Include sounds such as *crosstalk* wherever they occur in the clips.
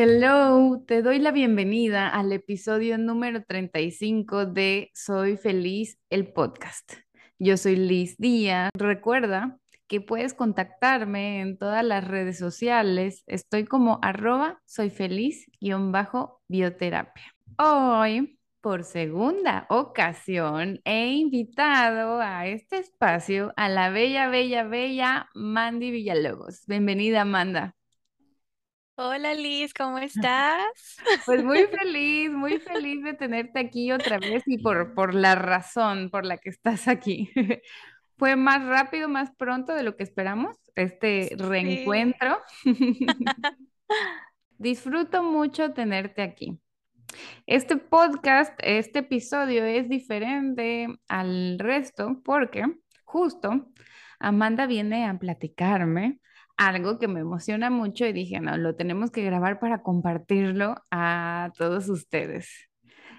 Hello, te doy la bienvenida al episodio número 35 de Soy Feliz, el podcast. Yo soy Liz Díaz. Recuerda que puedes contactarme en todas las redes sociales. Estoy como arroba soy feliz-bioterapia. Hoy, por segunda ocasión, he invitado a este espacio a la bella, bella, bella Mandy Villalobos. Bienvenida, Amanda. Hola Liz, ¿cómo *laughs* estás? Pues muy *laughs* feliz, muy feliz de tenerte aquí otra vez y por, por la razón por la que estás aquí. *laughs* Fue más rápido, más pronto de lo que esperamos, este Sí. reencuentro. Disfruto mucho tenerte aquí. Este podcast, este episodio es diferente al resto porque justo Amanda viene a platicarme algo que me emociona mucho y dije, no, lo tenemos que grabar para compartirlo a todos ustedes.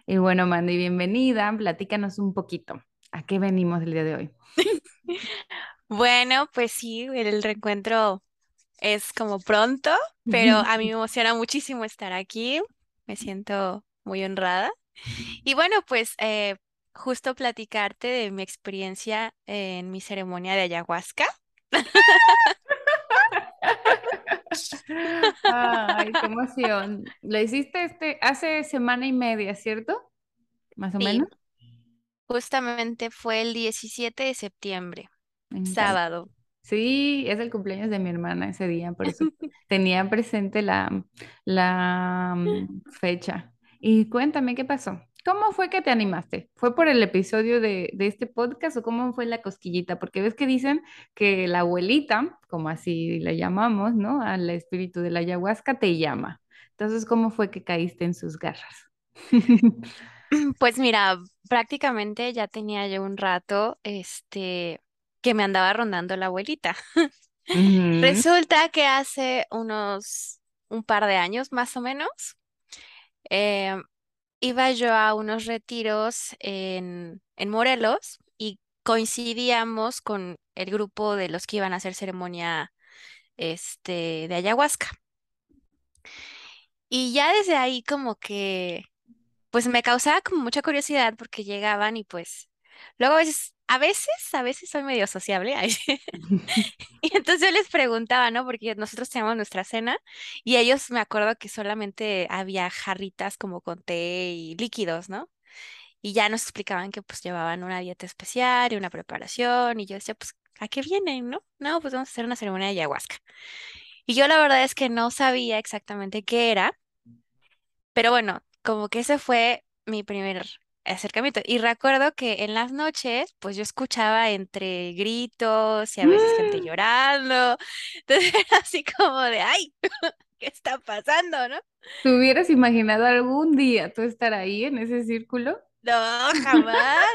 Y bueno, Mandy, bienvenida, platícanos un poquito. ¿A qué venimos el día de hoy? *laughs* Bueno, pues sí, el reencuentro es como pronto, pero a mí me emociona muchísimo estar aquí. Me siento muy honrada. Y bueno, pues eh, justo platicarte de mi experiencia en mi ceremonia de ayahuasca. *laughs* Ay, qué emoción. Lo hiciste este hace semana y media, ¿cierto? Más o Sí, menos. justamente fue el 17 de septiembre, sábado. Sí, es el cumpleaños de mi hermana ese día, por eso *laughs* tenía presente la, la mm, fecha. Y cuéntame, ¿qué pasó? ¿Cómo fue que te animaste? ¿Fue por el episodio de, de este podcast o cómo fue la cosquillita? Porque ves que dicen que la abuelita, como así la llamamos, ¿no? Al espíritu de la ayahuasca te llama. Entonces, ¿cómo fue que caíste en sus garras? Pues mira, prácticamente ya tenía yo un rato, este, que me andaba rondando la abuelita. *laughs* Resulta que hace unos un par de años más o menos, eh, iba yo a unos retiros en, en Morelos y coincidíamos con el grupo de los que iban a hacer ceremonia, este, de ayahuasca. Y ya desde ahí como que pues me causaba como mucha curiosidad porque llegaban y pues luego a veces, a veces, a veces soy medio sociable. *laughs* *laughs* Y entonces yo les preguntaba, ¿no? Porque nosotros teníamos nuestra cena y ellos me acuerdo que solamente había jarritas como con té y líquidos, ¿no? Y ya nos explicaban que pues llevaban una dieta especial y una preparación y yo decía, pues, ¿a qué vienen, no? No, pues vamos a hacer una ceremonia de ayahuasca. Y yo la verdad es que no sabía exactamente qué era. Pero bueno, como que ese fue mi primer acercamiento. Y recuerdo que en las noches, pues yo escuchaba entre gritos y a veces gente llorando. *laughs* Entonces era así como de, ay, *laughs* ¿qué está pasando, no? ¿Te hubieras imaginado algún día tú estar ahí en ese círculo? No, jamás,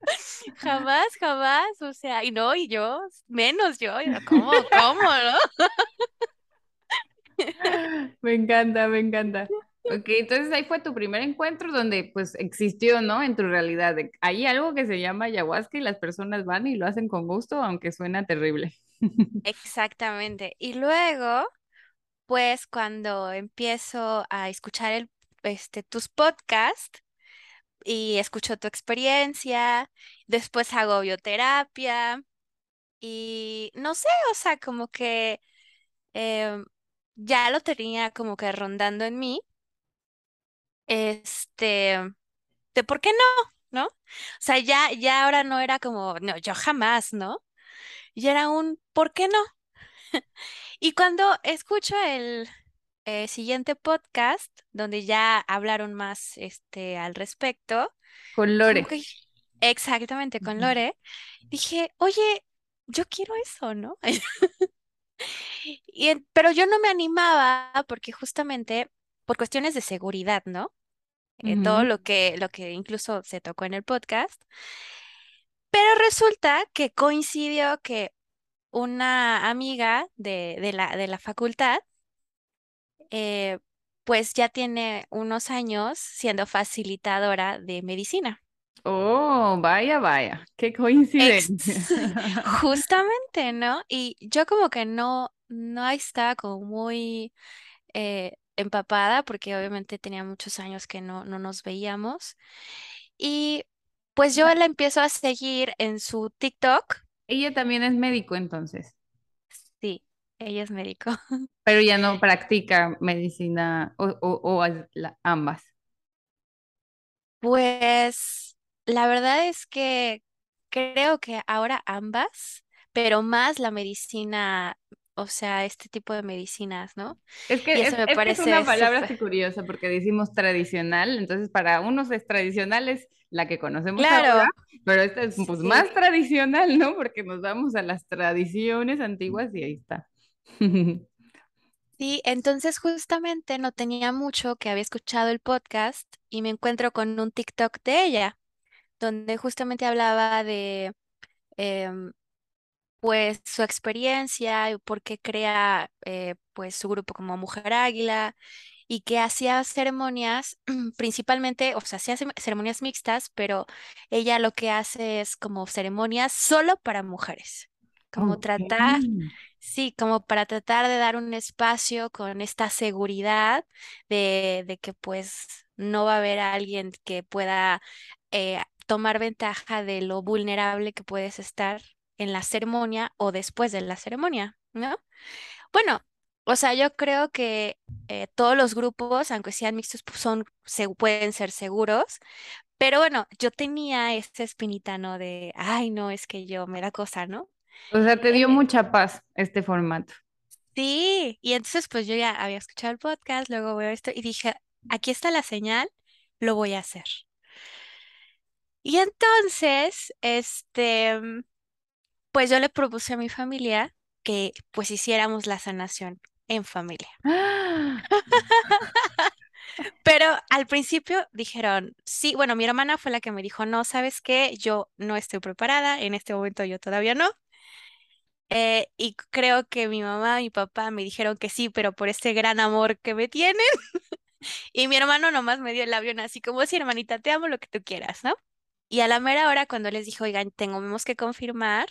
*laughs* jamás, jamás. O sea, y no, y yo, menos yo, ¿Cómo, cómo, no? Me encanta, me encanta. Ok, entonces ahí fue tu primer encuentro donde pues existió, ¿no? En tu realidad. Hay algo que se llama ayahuasca y las personas van y lo hacen con gusto, aunque suena terrible. *laughs* Exactamente. Y luego, pues cuando empiezo a escuchar el, este, tus podcasts, y escucho tu experiencia, después hago bioterapia y no sé, o sea, como que em, ya lo tenía como que rondando en mí, este, de por qué no, ¿no? O sea, ya, ya ahora no era como, no, yo jamás, ¿no? Y era un, ¿por qué no? *laughs* Y cuando escucho el eh, siguiente podcast, donde ya hablaron más, este, al respecto, Con Lore. que exactamente con. Lore, dije, oye, yo quiero eso, ¿no? *laughs* Y, pero yo no me animaba porque justamente por cuestiones de seguridad, ¿no? eh, todo lo que, lo que incluso se tocó en el podcast. Pero resulta que coincidió que una amiga de, de la, de la facultad, eh, pues ya tiene unos años siendo facilitadora de medicina. Oh, vaya, vaya, qué coincidencia. Ex- *laughs* *laughs* justamente, ¿no? Y yo como que no, no estaba como muy eh, empapada porque obviamente tenía muchos años que no, no nos veíamos. Y pues yo la empiezo a seguir en su TikTok. Ella también es médico entonces, Sí, ella es médico. *laughs* pero ya no practica medicina o, o, o ambas. Pues la verdad es que creo que ahora ambas, pero más la medicina, o sea, este tipo de medicinas, ¿no? Es Y que es, eso me es que es una parece palabra súper. así curiosa porque decimos tradicional, entonces para unos es tradicional es la que conocemos ahora, pero esta es pues sí. más tradicional, ¿no? Porque nos vamos a las tradiciones antiguas y ahí está. Sí, entonces justamente no tenía mucho que había escuchado el podcast y me encuentro con un TikTok de ella, donde justamente hablaba de em, pues su experiencia y por qué crea eh, pues su grupo como Mujer Águila y que hacía ceremonias *clears throat* principalmente, o sea, hacía ceremonias mixtas, pero ella lo que hace es como ceremonias solo para mujeres, como tratar Sí, como para tratar de dar un espacio con esta seguridad de, de que pues no va a haber alguien que pueda eh, tomar ventaja de lo vulnerable que puedes estar en la ceremonia o después de la ceremonia, ¿no? Bueno, o sea, yo creo que eh, todos los grupos, aunque sean mixtos, pues, son, se, pueden ser seguros, pero bueno, yo tenía esta espinita, ¿no? De, ay, no, es que yo me da cosa, ¿no? O sea, te dio Eh, mucha paz este formato. Sí, y entonces pues yo ya había escuchado el podcast, luego veo esto y dije, aquí está la señal, lo voy a hacer. Y entonces, este, pues yo le propuse a mi familia que pues hiciéramos la sanación en familia. ¡Ah! *laughs* Pero al principio dijeron, sí, bueno, mi hermana fue la que me dijo, no, ¿sabes qué? Yo no estoy preparada, en este momento yo todavía no. Eh, y creo que mi mamá y mi papá me dijeron que sí, pero por este gran amor que me tienen. *laughs* Y mi hermano nomás me dio el avión así como, sí, hermanita, te amo lo que tú quieras, ¿no? Y a la mera hora cuando les dijo, oigan, tenemos que confirmar,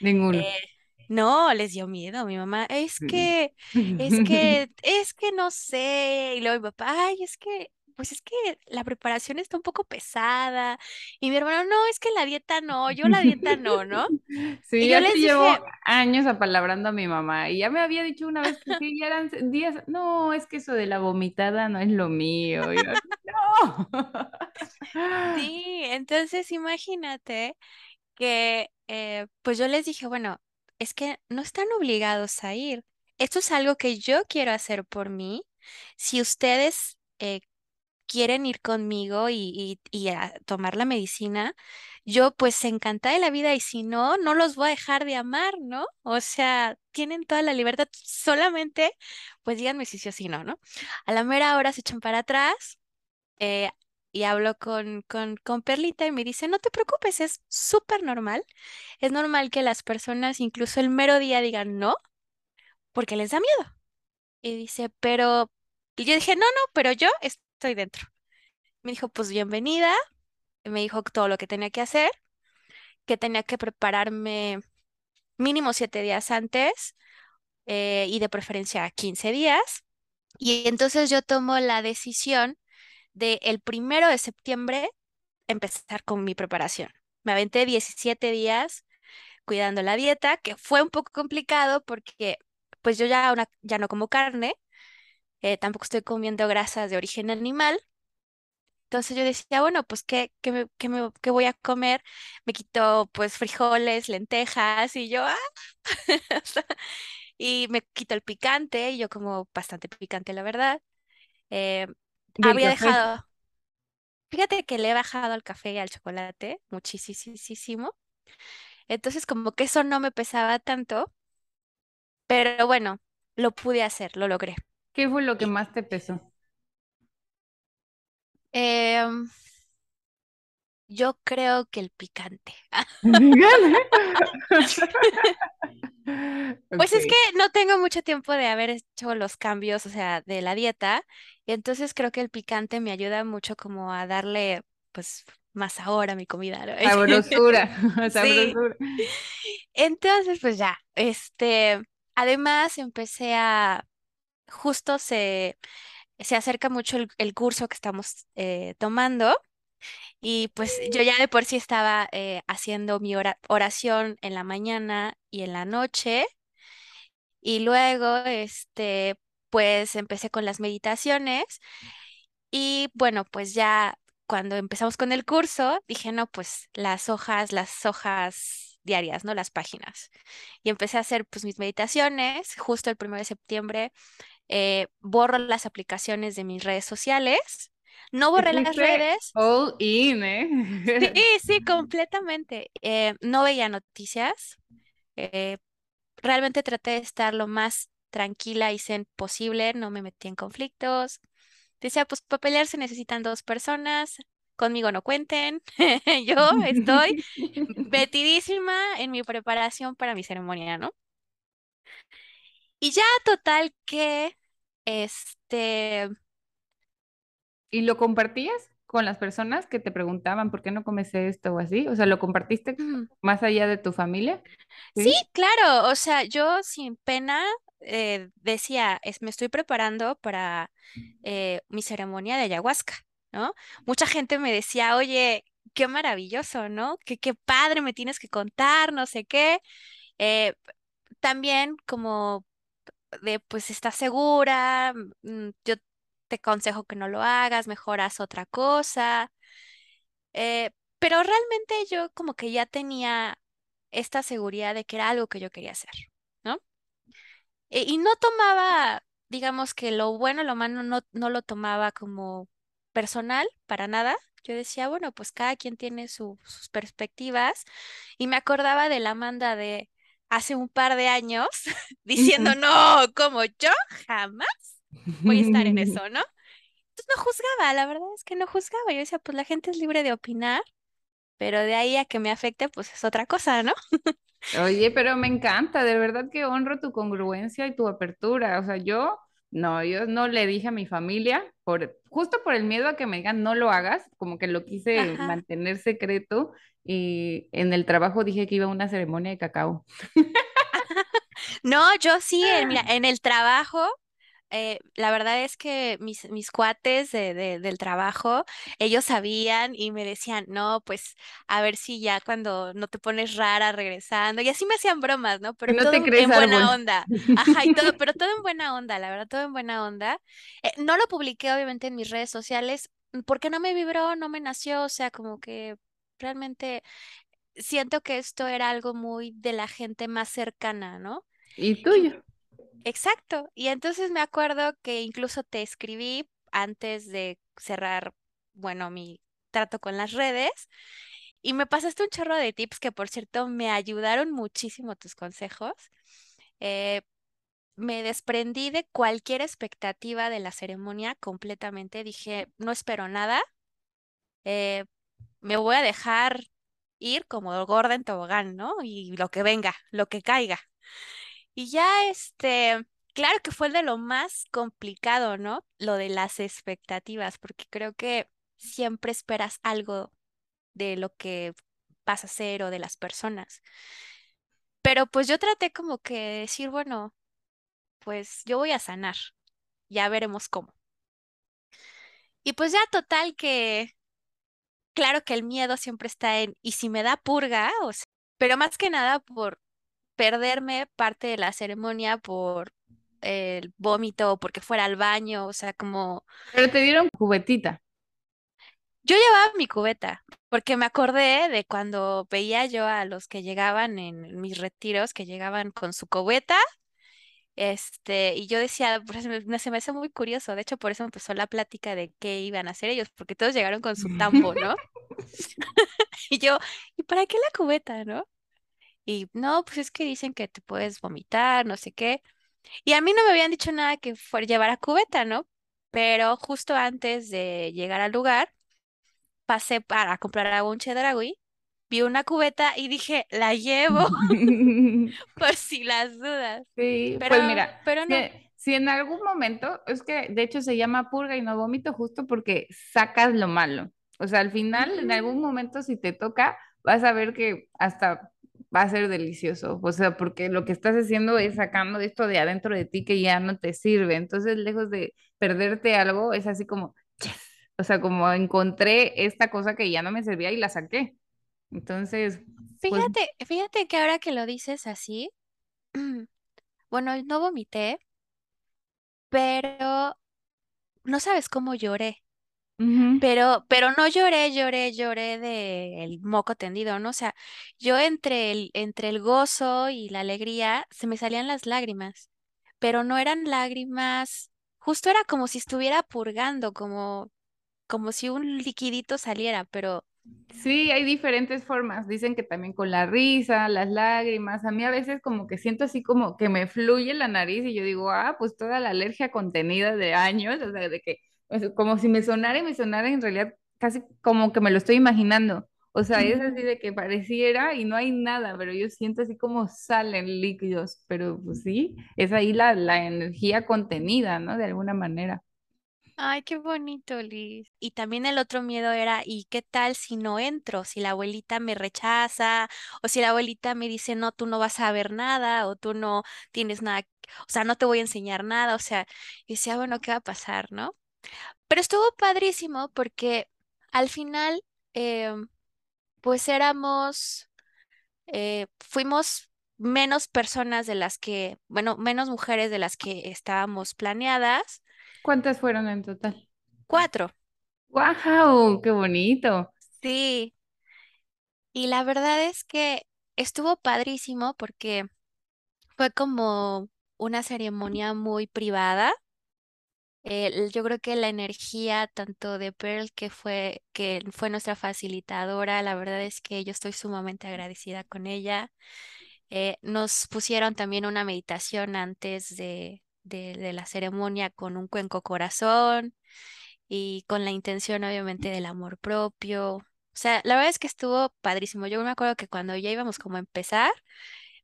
Ninguno. eh, no, les dio miedo. Mi mamá, es que, es que, *laughs* es que no sé. Y luego mi papá, ay, es que, pues es que la preparación está un poco pesada. Y mi hermano, no, es que la dieta no, yo la dieta no, ¿no? *laughs* Sí, Y yo les llevo dije, años apalabrando a mi mamá y ya me había dicho una vez que ya eran días, no, es que eso de la vomitada no es lo mío. Yo, no. *laughs* sí, entonces imagínate. que eh, pues yo les dije, bueno, es que no están obligados a ir. Esto es algo que yo quiero hacer por mí. Si ustedes eh, quieren ir conmigo y, y, y a tomar la medicina, yo pues encantada de la vida y si no, no los voy a dejar de amar, ¿no? O sea, tienen toda la libertad, solamente pues díganme si sí o si no, ¿no? A la mera hora se echan para atrás eh, y hablo con, con, con Perlita y me dice, no te preocupes, es súper normal. Es normal que las personas incluso el mero día digan no porque les da miedo. Y dice, pero... Y yo dije, no, no, pero yo estoy dentro. Me dijo, pues bienvenida. Me dijo todo lo que tenía que hacer, que tenía que prepararme mínimo siete días antes eh, y de preferencia 15 días. Y entonces yo tomo la decisión de el primero de septiembre empezar con mi preparación. Me aventé 17 días cuidando la dieta, que fue un poco complicado porque pues yo ya, una- ya no como carne, eh, tampoco estoy comiendo grasas de origen animal. Entonces yo decía, bueno, pues ¿qué, qué, me- qué me- qué voy a comer? Me quito pues frijoles, lentejas y yo, ah, *laughs* y me quito el picante, y yo como bastante picante, la verdad. Eh, había café. dejado, fíjate que le he bajado al café y al chocolate muchísimo. Entonces, como que eso no me pesaba tanto, pero bueno, lo pude hacer, lo logré. ¿Qué fue lo que más te pesó? Em, yo creo que el picante. *laughs* *laughs* *laughs* *laughs* Pues es que no tengo mucho tiempo de haber hecho los cambios, o sea, de la dieta, y entonces creo que el picante me ayuda mucho como a darle, pues, más sabor a mi comida, ¿no? *laughs* Sabrosura, *laughs* Sí, sabrosura. entonces pues ya, este, además empecé a, justo se, se acerca mucho el, el curso que estamos eh, tomando, y pues yo ya de por sí estaba eh, haciendo mi ora- oración en la mañana y en la noche. Y luego, este, pues empecé con las meditaciones y bueno, pues ya cuando empezamos con el curso, dije, no, pues las hojas, las hojas diarias, ¿no? Las páginas. Y empecé a hacer pues mis meditaciones. Justo el primero de septiembre eh, borro las aplicaciones de mis redes sociales. No borré las redes. all in, Sí, ¿eh? *laughs* sí, completamente. Eh, no veía noticias. eh, realmente traté de estar lo más tranquila y zen posible, no me metí en conflictos. Decía, pues para pelear se necesitan dos personas, conmigo no cuenten. *laughs* Yo estoy *laughs* metidísima en mi preparación para mi ceremonia, ¿no? Y ya total que, este, ¿Y lo compartías con las personas que te preguntaban por qué no comes esto o así? O sea, ¿lo compartiste más allá de tu familia? Sí, Sí. claro, o sea, yo sin pena eh, decía, es, me estoy preparando para eh, mi ceremonia de ayahuasca, ¿no? Mucha gente me decía, oye, qué maravilloso, ¿no? Qué, qué padre me tienes que contar, no sé qué. Eh, también como de, pues, ¿estás segura? Mm, Yo te aconsejo que no lo hagas, mejor haz otra cosa. Eh, pero realmente yo como que ya tenía esta seguridad de que era algo que yo quería hacer, ¿no? E- y no tomaba, digamos que lo bueno, lo malo no, no lo tomaba como personal para nada. Yo decía, bueno, pues cada quien tiene su- sus perspectivas y me acordaba de la Amanda de hace un par de años *laughs* diciendo, no, como yo jamás voy a estar en *laughs* eso, ¿no? Entonces no juzgaba, la verdad es que no juzgaba. Yo decía, pues la gente es libre de opinar pero de ahí a que me afecte, pues es otra cosa, ¿no? Oye, pero me encanta, de verdad que honro tu congruencia y tu apertura. O sea, yo no, yo no le dije a mi familia, por, justo por el miedo a que me digan no lo hagas, como que lo quise Ajá. mantener secreto y en el trabajo dije que iba a una ceremonia de cacao. *laughs* No, yo sí, mira, *laughs* en el trabajo, eh, la verdad es que mis, mis cuates de, de- del trabajo, ellos sabían y me decían, no, pues a ver si ya cuando no te pones rara regresando, y así me hacían bromas, ¿no? Pero no te todo crees en buena onda, ajá, y todo, pero todo en buena onda, la verdad, todo en buena onda. Eh, no lo publiqué obviamente en mis redes sociales porque no me vibró, no me nació, o sea, como que realmente siento que esto era algo muy de la gente más cercana, ¿no? Y, tuyo. Exacto. Y entonces me acuerdo que incluso te escribí antes de cerrar, bueno, mi trato con las redes y me pasaste un chorro de tips que, por cierto, me ayudaron muchísimo tus consejos. Eh, me desprendí de cualquier expectativa de la ceremonia completamente. Dije, no espero nada. eh, me voy a dejar ir como gorda en tobogán, ¿no? Y lo que venga, lo que caiga. Y ya este, claro que fue de lo más complicado, ¿no? Lo de las expectativas, porque creo que siempre esperas algo de lo que vas a hacer o de las personas. Pero pues yo traté como que de decir, bueno, pues yo voy a sanar, ya veremos cómo. Y pues ya total que, claro que el miedo siempre está en, ¿y si me da purga? O sea, pero más que nada por perderme parte de la ceremonia por el vómito o porque fuera al baño, o sea, como Pero te dieron cubetita. yo llevaba mi cubeta, porque me acordé de cuando veía yo a los que llegaban en mis retiros, que llegaban con su cubeta, este, y yo decía, pues, me- se me hace muy curioso, de hecho por eso empezó la plática de qué iban a hacer ellos, porque todos llegaron con su tambo, ¿no? *laughs* *laughs* Y yo, ¿y para qué la cubeta, no? Y no, pues es que dicen que te puedes vomitar, no sé qué. Y a mí no me habían dicho nada que fuera llevar a cubeta, ¿no? pero justo antes de llegar al lugar, pasé para comprar agua un Chedraui, vi una cubeta y dije, la llevo *laughs* *laughs* por si las dudas. Sí, Pero, pues mira, pero si, no. si en algún momento, es que de hecho se llama purga y no vómito justo porque sacas lo malo. O sea, al final, en algún momento, si te toca, vas a ver que hasta va a ser delicioso. O sea, porque lo que estás haciendo es sacando esto de adentro de ti que ya no te sirve. Entonces, lejos de perderte algo, es así como. O sea, como encontré esta cosa que ya no me servía y la saqué. Entonces, pues, Fíjate, fíjate que ahora que lo dices así, *clears throat* bueno, no vomité, pero no sabes cómo lloré. Ujú. Pero, pero no lloré, lloré, lloré de el moco tendido, ¿no? O sea, yo entre el, entre el gozo y la alegría se me salían las lágrimas, pero no eran lágrimas, justo era como si estuviera purgando, como, como si un liquidito saliera, pero Sí, hay diferentes formas. Dicen que también con la risa, las lágrimas. A mí a veces como que siento así como que me fluye la nariz y yo digo, ah, pues toda la alergia contenida de años, o sea, de que como si me sonara y me sonara en realidad casi como que me lo estoy imaginando. O sea, es así de que pareciera y no hay nada, pero yo siento así como salen líquidos, pero pues sí, es ahí la, la energía contenida, ¿no? De alguna manera. Ay, qué bonito, Liz. Y también el otro miedo era, ¿y qué tal si no entro? Si la abuelita me rechaza, o si la abuelita me dice, no, tú no vas a ver nada, o tú no tienes nada, o sea, no te voy a enseñar nada, o sea, y decía, bueno, ¿qué va a pasar, no? Pero estuvo padrísimo porque al final, em, pues éramos, eh, fuimos menos personas de las que, bueno, menos mujeres de las que estábamos planeadas. ¿Cuántas fueron en total? Cuatro. ¡Wow! ¡Qué bonito! Sí, Y la verdad es que estuvo padrísimo porque fue como una ceremonia muy privada. Yo creo que la energía tanto de Pearl, que fue, que fue nuestra facilitadora, la verdad es que yo estoy sumamente agradecida con ella. Eh, nos pusieron también una meditación antes de, de, de la ceremonia con un cuenco corazón y con la intención obviamente del amor propio. O sea, la verdad es que estuvo padrísimo. Yo me acuerdo que cuando ya íbamos como a empezar,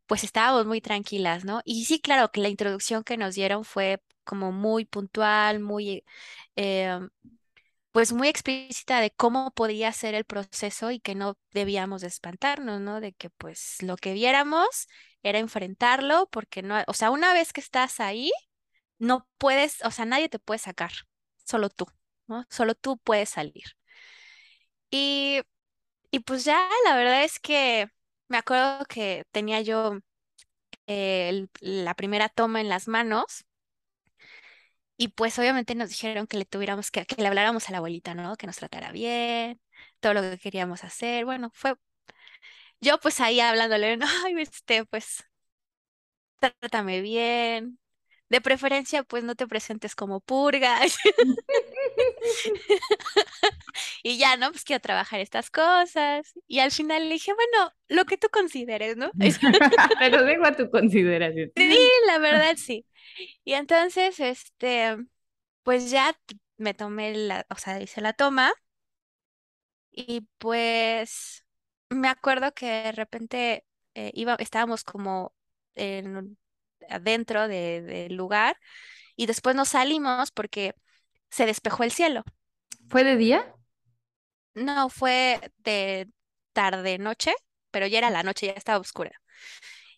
pues estábamos muy tranquilas, ¿no? Y sí, claro, que la introducción que nos dieron fue como muy puntual, muy, eh, pues muy explícita de cómo podía ser el proceso y que no debíamos de espantarnos, ¿no? De que pues lo que viéramos era enfrentarlo, porque no, o sea, una vez que estás ahí, no puedes, o sea, nadie te puede sacar, solo tú, ¿no? Solo tú puedes salir. Y, y pues ya, la verdad es que me acuerdo que tenía yo eh, la primera toma en las manos y pues obviamente nos dijeron que le tuviéramos que, que le habláramos a la abuelita, ¿no? Que nos tratara bien, todo lo que queríamos hacer. Bueno, fue yo pues ahí hablándole, no, *laughs* ay, este, pues trátame bien. De preferencia, pues no te presentes como purga. *laughs* *laughs* Y ya, ¿no? Pues quiero trabajar estas cosas. Y al final le dije, bueno, lo que tú consideres, ¿no? *laughs* Te lo dejo a tu consideración. Sí, la verdad sí. Y entonces, este, pues ya me tomé la, o sea, hice la toma y pues me acuerdo que de repente eh, iba, estábamos como en, adentro de- del lugar y después nos salimos porque se despejó el cielo. ¿Fue de día? No, fue de tarde, noche, pero ya era la noche, ya estaba oscura.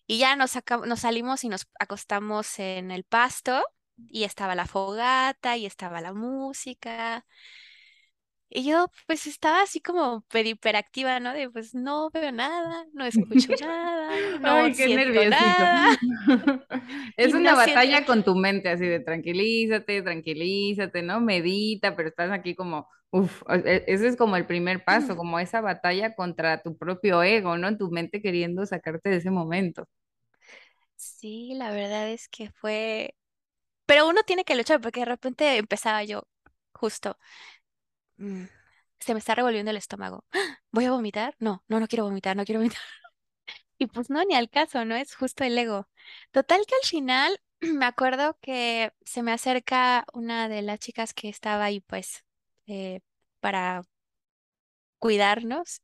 Y ya nos, nos salimos y nos acostamos en el pasto y estaba la fogata y estaba la música. Y yo pues estaba así como hiperactiva, ¿no? De pues no veo nada, no escucho *laughs* nada, no Ay, qué nerviosito. nada *laughs* Es y una no siento... batalla con tu mente, así de tranquilízate, tranquilízate, ¿no? Medita, pero estás aquí como, uff, ese es como el primer paso, como esa batalla contra tu propio ego, ¿no? Tu mente queriendo sacarte de ese momento. Sí, la verdad es que fue... Pero uno tiene que luchar porque de repente empezaba yo justo. Mm, se me está revolviendo el estómago. ¿Voy a vomitar? No, no, no quiero vomitar, no quiero vomitar. *laughs* Y pues no, ni al caso, ¿no? Es justo el ego. Total que al final *clears throat* me acuerdo que se me acerca una de las chicas que estaba ahí, pues, eh, para cuidarnos.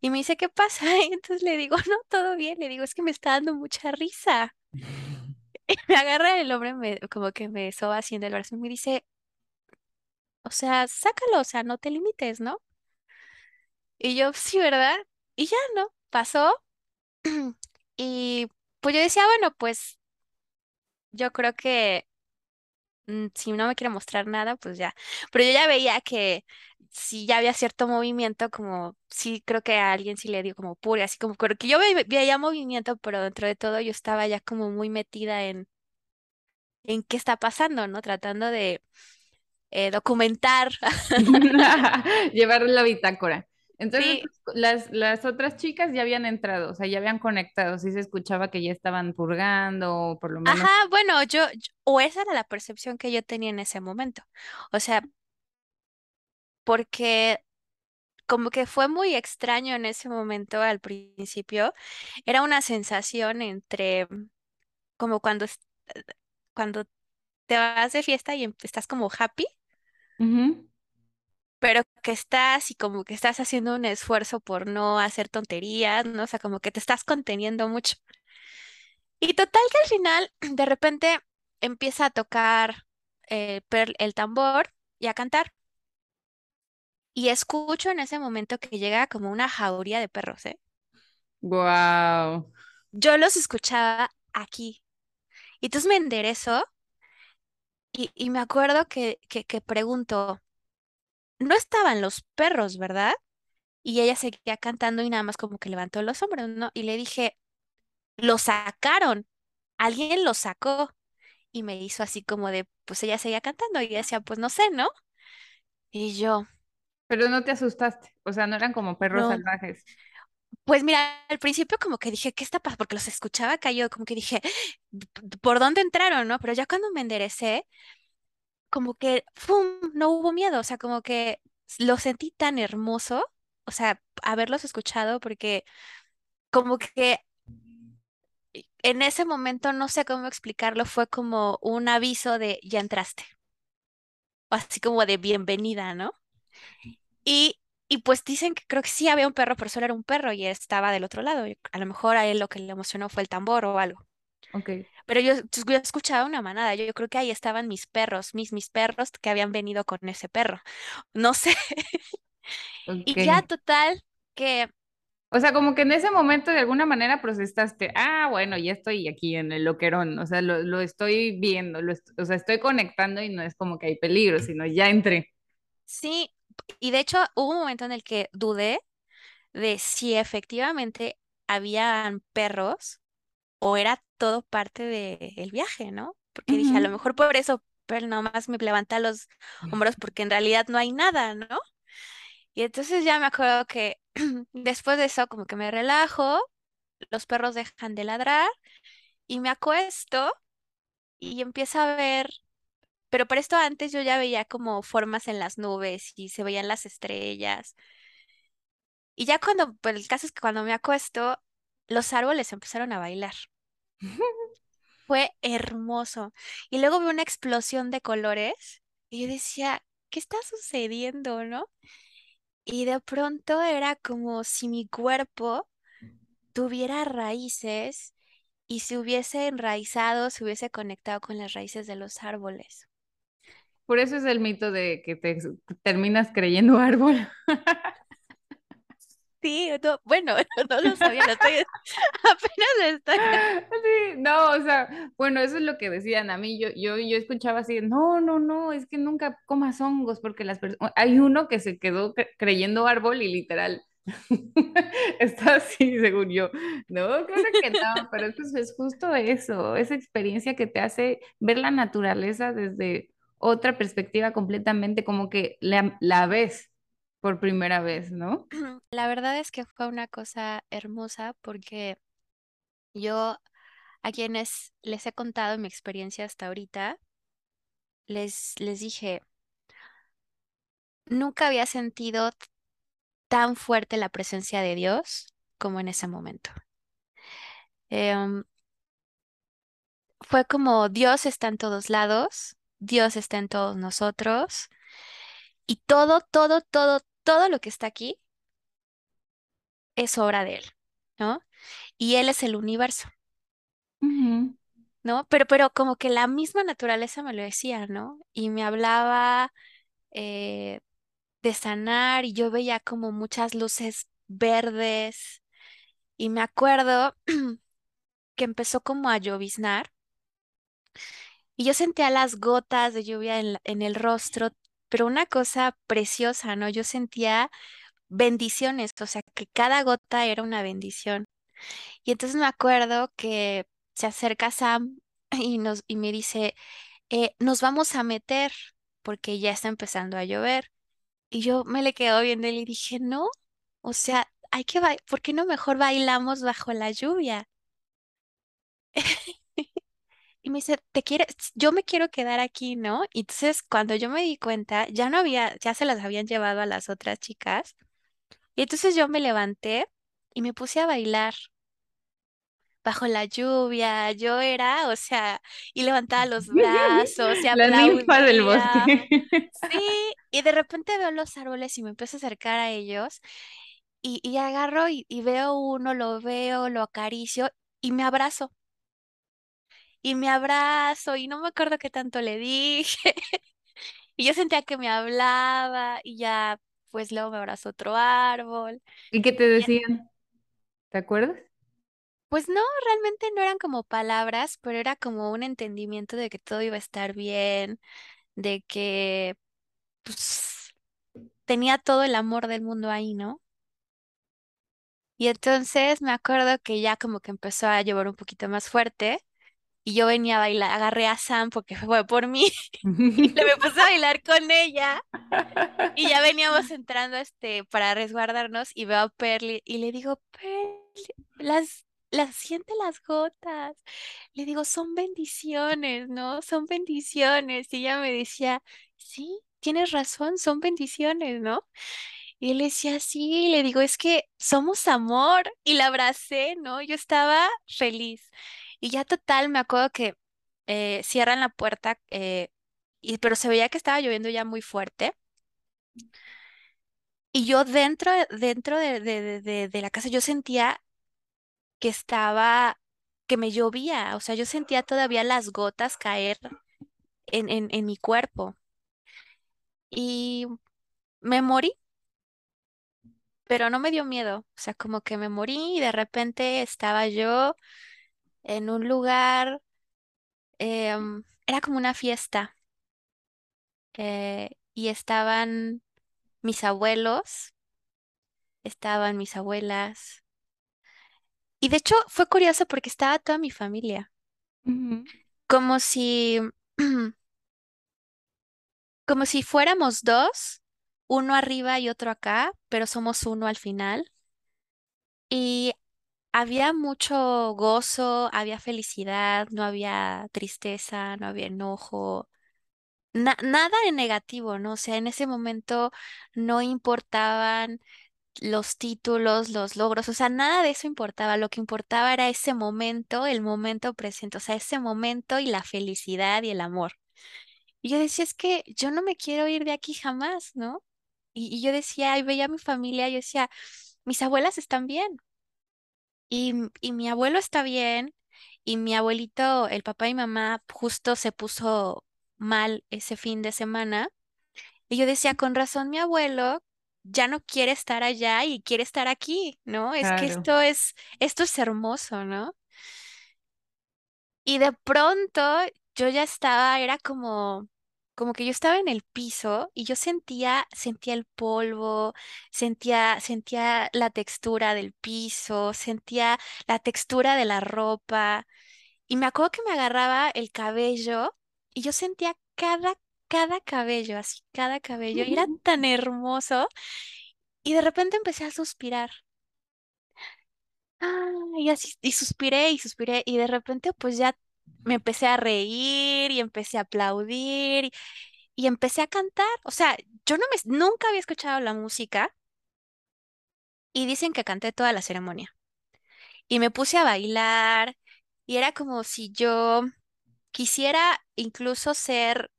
Y me dice, ¿qué pasa? *laughs* Y entonces le digo, no, todo bien. Le digo, es que me está dando mucha risa. *laughs* Y me agarra el hombre, me, como que me soba haciendo el brazo y me dice, o sea, sácalo, o sea, no te limites, ¿no? Y yo, *laughs* sí, ¿verdad? Y ya, ¿no? Pasó. *clears throat* Y pues yo decía, bueno, pues yo creo que mm, si no me quiere mostrar nada, pues ya. Pero yo ya veía que si ya había cierto movimiento, como sí creo que a alguien sí le dio como pura, así como porque yo ve- veía movimiento, pero dentro de todo yo estaba ya como muy metida en, en qué está pasando, ¿no? Tratando de eh, documentar. *laughs* *laughs* Llevar la bitácora. Entonces, Sí, las, las otras chicas ya habían entrado, o sea, ya habían conectado, sí se escuchaba que ya estaban purgando, o por lo ajá, menos. bueno, yo, yo- o esa era la percepción que yo tenía en ese momento. O sea, porque como que fue muy extraño en ese momento al principio. Era una sensación entre como cuando, es- cuando te vas de fiesta y em- estás como happy, Ujú. pero que estás y como que estás haciendo un esfuerzo por no hacer tonterías, ¿no? O sea, como que te estás conteniendo mucho. Y total que al final, *clears throat* de repente, empieza a tocar eh, per- el tambor y a cantar. Y escucho en ese momento que llega como una jauría de perros, ¿eh? Guau. Yo los escuchaba aquí. Y entonces me enderezo y, y me acuerdo que, que, que pregunto, no estaban los perros, ¿verdad? Y ella seguía cantando y nada más como que levantó los hombros, ¿no? Y le dije, lo sacaron, alguien lo sacó. Y me hizo así como de, pues ella seguía cantando y ella decía, pues no sé, ¿no? Y yo, Pero no te asustaste, o sea, no eran como perros no. salvajes. Pues mira, al principio como que dije, ¿qué está pasando? Porque los escuchaba cayó, como que dije, ¿por dónde entraron, no? Pero ya cuando me enderecé, como que, ¡fum! No hubo miedo, o sea, como que lo sentí tan hermoso, o sea, haberlos escuchado, porque como que en ese momento, no sé cómo explicarlo, fue como un aviso de ya entraste, así como de bienvenida, ¿no? Y, y pues dicen que creo que sí había un perro, pero solo era un perro y estaba del otro lado. A lo mejor a él lo que le emocionó fue el tambor o algo. Ok, Pero yo, yo escuchaba una manada, yo, yo creo que ahí estaban mis perros, mis, mis perros que habían venido con ese perro. No sé. *laughs* Y ya total, que O sea, como que en ese momento de alguna manera procesaste, ah, bueno, ya estoy aquí en el loquerón, o sea, lo, lo estoy viendo, lo est- o sea, estoy conectando y no es como que hay peligro, sino ya entré. sí, y de hecho hubo un momento en el que dudé de si efectivamente habían perros o era todo parte del viaje, ¿no? Porque dije, a lo mejor por eso, pero nomás me levanta los hombros porque en realidad no hay nada, ¿no? Y entonces ya me acuerdo que *clears throat* después de eso como que me relajo, los perros dejan de ladrar y me acuesto y empiezo a ver, pero para esto antes yo ya veía como formas en las nubes y se veían las estrellas. Y ya cuando, pues el caso es que cuando me acuesto, los árboles empezaron a bailar. *laughs* Fue hermoso. Y luego vi una explosión de colores y yo decía, ¿qué está sucediendo, no? Y de pronto era como si mi cuerpo tuviera raíces y se hubiese enraizado, se hubiese conectado con las raíces de los árboles. Por eso es el mito de que te terminas creyendo árbol. *laughs* Sí, no, bueno, *laughs* no lo sabía, lo estoy, *laughs* apenas lo estoy. Sí, no, o sea, bueno, eso es lo que decían a mí. Yo, yo, yo escuchaba así, no, no, no, es que nunca comas hongos porque las personas, hay uno que se quedó cre- creyendo árbol y literal está así, según yo. No, claro que no, pero pues es justo eso, esa experiencia que te hace ver la naturaleza desde otra perspectiva completamente, como que la, ves por primera vez, ¿no? La verdad es que fue una cosa hermosa porque yo a quienes les he contado mi experiencia hasta ahorita, les, les dije, nunca había sentido tan fuerte la presencia de Dios como en ese momento. Em, fue como Dios está en todos lados, Dios está en todos nosotros y todo, todo, todo, todo lo que está aquí es obra de Él, ¿no? Y Él es el universo, ¿no? Pero, pero como que la misma naturaleza me lo decía, ¿no? Y me hablaba eh, de sanar y yo veía como muchas luces verdes y me acuerdo *clears throat* que empezó como a lloviznar y yo sentía las gotas de lluvia en, en el rostro, pero una cosa preciosa, ¿no? Yo sentía bendiciones, o sea, que cada gota era una bendición. Y entonces me acuerdo que se acerca Sam *laughs* y, nos, y me dice, eh, nos vamos a meter porque ya está empezando a llover. Y yo me le quedo viendo y dije, no, o sea, hay que ¿por qué no mejor bailamos bajo la lluvia? *laughs* Y me dice, te quieres, yo me quiero quedar aquí, ¿no? Y entonces cuando yo me di cuenta, ya no había, ya se las habían llevado a las otras chicas. Y entonces yo me levanté y me puse a bailar bajo la lluvia. Yo era, o sea, y levantaba los brazos y *laughs* La ninfa del bosque. Sí, y de repente veo los árboles y me empiezo a acercar a ellos y, y agarro y, y veo uno, lo veo, lo acaricio y me abrazo. Y me abrazo y no me acuerdo qué tanto le dije. *laughs* Y yo sentía que me hablaba y ya, pues luego me abrazó otro árbol. ¿Y qué te decían? ¿Te acuerdas? Pues no, realmente no eran como palabras, pero era como un entendimiento de que todo iba a estar bien, de que pues tenía todo el amor del mundo ahí, ¿no? Y entonces me acuerdo que ya como que empezó a llover un poquito más fuerte y yo venía a bailar, agarré a Sam porque fue por mí *laughs* *laughs* y le me puse a bailar con ella y ya veníamos entrando este para resguardarnos y veo a Perly y le digo, Perly, las, las siente las gotas. Le digo, son bendiciones, ¿no? Son bendiciones. Y ella me decía, sí, tienes razón, son bendiciones, ¿no? Y él decía, sí, le digo, es que somos amor. Y la abracé, ¿no? Yo estaba feliz. Y ya total, me acuerdo que eh, cierran la puerta, eh, y, pero se veía que estaba lloviendo ya muy fuerte. Y yo dentro, dentro de, de, de, de- la casa, yo sentía que estaba, que me llovía. O sea, yo sentía todavía las gotas caer en, en, en mi cuerpo. Y me morí, pero no me dio miedo. O sea, como que me morí y de repente estaba yo en un lugar, em, era como una fiesta, eh, y estaban mis abuelos, estaban mis abuelas, y de hecho fue curioso porque estaba toda mi familia, como si, *clears throat* como si fuéramos dos, uno arriba y otro acá, pero somos uno al final. Y había mucho gozo, había felicidad, no había tristeza, no había enojo, na- nada de negativo, ¿no? O sea, en ese momento no importaban los títulos, los logros, o sea, nada de eso importaba. Lo que importaba era ese momento, el momento presente, o sea, ese momento y la felicidad y el amor. Y yo decía, es que yo no me quiero ir de aquí jamás, ¿no? Y, y yo decía, y veía a mi familia, yo decía, mis abuelas están bien y, y mi abuelo está bien y mi abuelito, el papá y mamá, justo se puso mal ese fin de semana. Y yo decía, con razón, mi abuelo ya no quiere estar allá y quiere estar aquí, ¿no? Es que esto es, esto es hermoso, ¿no? Y de pronto yo ya estaba, era como, como que yo estaba en el piso y yo sentía, sentía el polvo, sentía, sentía la textura del piso, sentía la textura de la ropa. Y me acuerdo que me agarraba el cabello y yo sentía cada, cada cabello, así, cada cabello. Y era tan hermoso. Y de repente empecé a suspirar. Ah, y así, y suspiré y suspiré. Y de repente pues ya me empecé a reír y empecé a aplaudir y, y empecé a cantar. O sea, yo no me, nunca había escuchado la música y dicen que canté toda la ceremonia. Y me puse a bailar y era como si yo quisiera incluso ser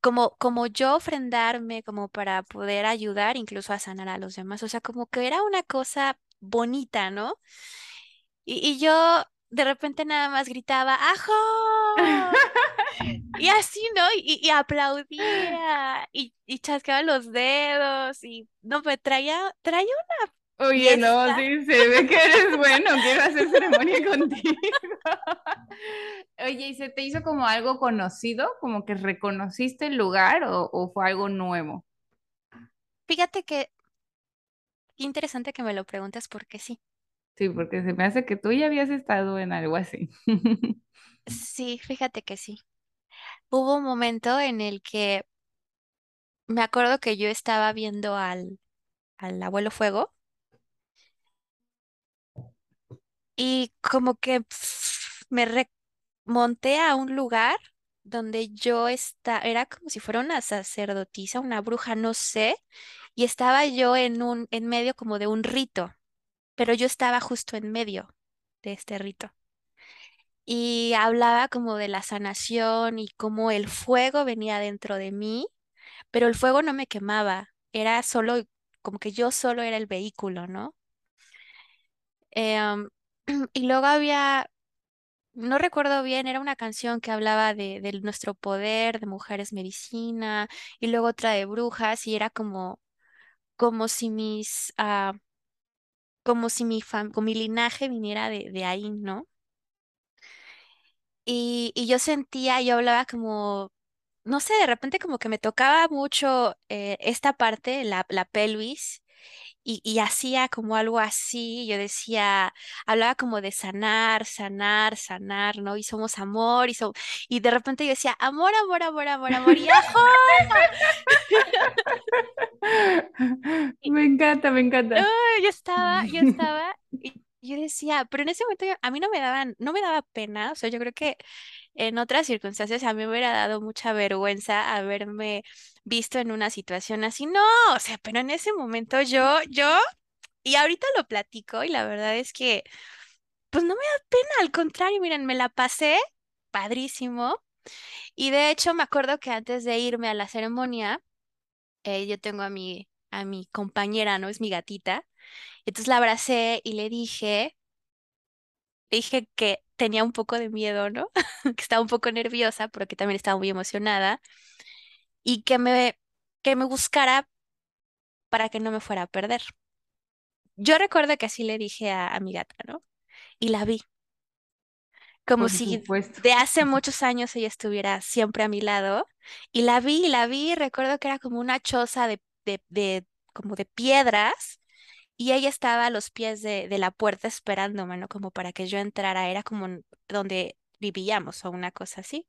como, como yo ofrendarme, como para poder ayudar incluso a sanar a los demás. O sea, como que era una cosa bonita, ¿no? Y, y yo de repente nada más gritaba, *laughs* ¡ajo! Y así, ¿no? Y, y aplaudía y, y chasqueaba los dedos y no me traía, traía una Oye, no, sí, se ve que eres bueno, quiero hacer ceremonia *laughs* contigo. Oye, ¿y se te hizo como algo conocido? ¿Como que reconociste el lugar o, o fue algo nuevo? Fíjate que interesante que me lo preguntes porque sí. Sí, porque se me hace que tú ya habías estado en algo así. Sí, fíjate que sí. Hubo un momento en el que me acuerdo que yo estaba viendo al, al abuelo Fuego y como que me remonté a un lugar donde yo estaba, era como si fuera una sacerdotisa, una bruja, no sé, y estaba yo en un, en medio como de un rito, pero yo estaba justo en medio de este rito. Y hablaba como de la sanación y cómo el fuego venía dentro de mí, pero el fuego no me quemaba, era solo como que yo solo era el vehículo, ¿no? Em, *clears throat* y luego había, no recuerdo bien, era una canción que hablaba de, nuestro poder, de mujeres medicina, y luego otra de brujas, y era como, como si mis, ah, como si mi como mi linaje viniera de, de ahí, ¿no? Y, y yo sentía, yo hablaba como, no sé, de repente como que me tocaba mucho eh, esta parte, la, la pelvis, y, y hacía como algo así, yo decía, hablaba como de sanar, sanar, sanar, ¿no? Y somos amor, y, so- y de repente yo decía, amor, amor, amor, amor, amor, y *laughs* ¡ajo! Me encanta, me encanta. yo estaba, yo *laughs* estaba, y yo decía, pero en ese momento yo- a mí no me daban, no me daba pena, o sea, yo creo que en otras circunstancias a mí me hubiera dado mucha vergüenza haberme visto en una situación así, no, o sea, pero en ese momento yo, yo Y ahorita lo platico y la verdad es que, pues no me da pena, al contrario, miren, me la pasé padrísimo. Y de hecho me acuerdo que antes de irme a la ceremonia, eh, yo tengo a mi, a mi compañera, ¿no? Es mi gatita. Entonces la abracé y le dije, dije que tenía un poco de miedo, ¿no? *laughs* Que estaba un poco nerviosa, pero que también estaba muy emocionada y que me, que me buscara para que no me fuera a perder. Yo recuerdo que así le dije a, a mi gata, ¿no? Y la vi. como Por si supuesto. de hace *laughs* muchos años ella estuviera siempre a mi lado. Y la vi, la vi, recuerdo que era como una choza de, de, de- como de piedras, y ella estaba a los pies de, de la puerta esperándome, ¿no? Como para que yo entrara, era como donde vivíamos o una cosa así.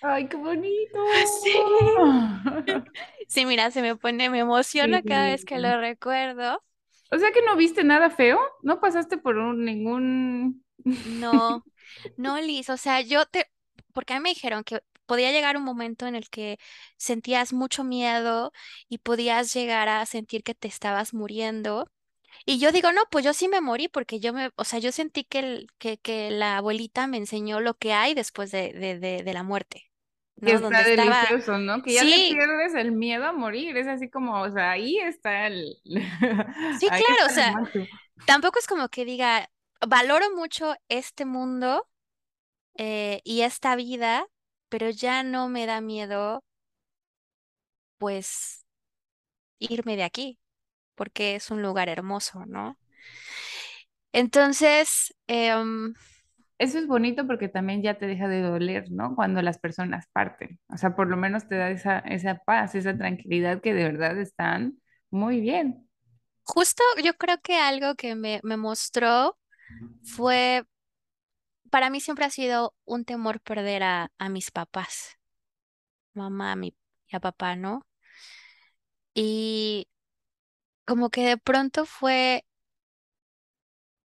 Ay, qué *laughs* bonito. Sí. *laughs* Sí, mira, se me pone, me emociona cada vez que lo recuerdo. O sea que no viste nada feo, no pasaste por un, ningún... No, *laughs* no, Liz, o sea, yo te, porque a mí me dijeron que podía llegar un momento en el que sentías mucho miedo y podías llegar a sentir que te estabas muriendo. Y yo digo, no, pues yo sí me morí porque yo me, o sea, yo sentí que, el- que, que la abuelita me enseñó lo que hay después de, de, de, de la muerte, que ¿no? Donde está estaba, delicioso, ¿no? Que ya sí, pierdes el miedo a morir, es así como, o sea, ahí está el, *laughs* sí, ahí claro, o sea, tampoco es como que diga, valoro mucho este mundo eh, y esta vida, pero ya no me da miedo, pues, irme de aquí, porque es un lugar hermoso, ¿no? Entonces, em, Eso es bonito porque también ya te deja de doler, ¿no? Cuando las personas parten. O sea, por lo menos te da esa, esa paz, esa tranquilidad que de verdad están muy bien. justo yo creo que algo que me, me mostró fue, para mí siempre ha sido un temor perder a, mis papás, mamá, mi, y a papá, ¿no? Y como que de pronto fue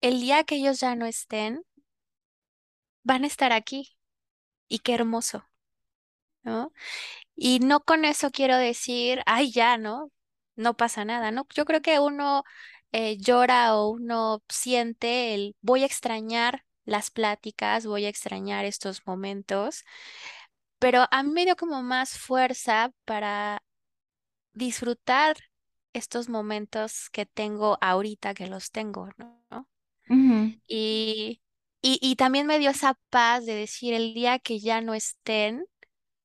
el día que ellos ya no estén, van a estar aquí, y qué hermoso. ¿no? Y no con eso quiero decir, ay, ya, ¿no? No pasa nada, ¿no? Yo creo que uno eh, llora o uno siente el voy a extrañar las pláticas, voy a extrañar estos momentos, pero a mí me dio como más fuerza para disfrutar estos momentos que tengo ahorita que los tengo, ¿no? Y, y, y también me dio esa paz de decir el día que ya no estén,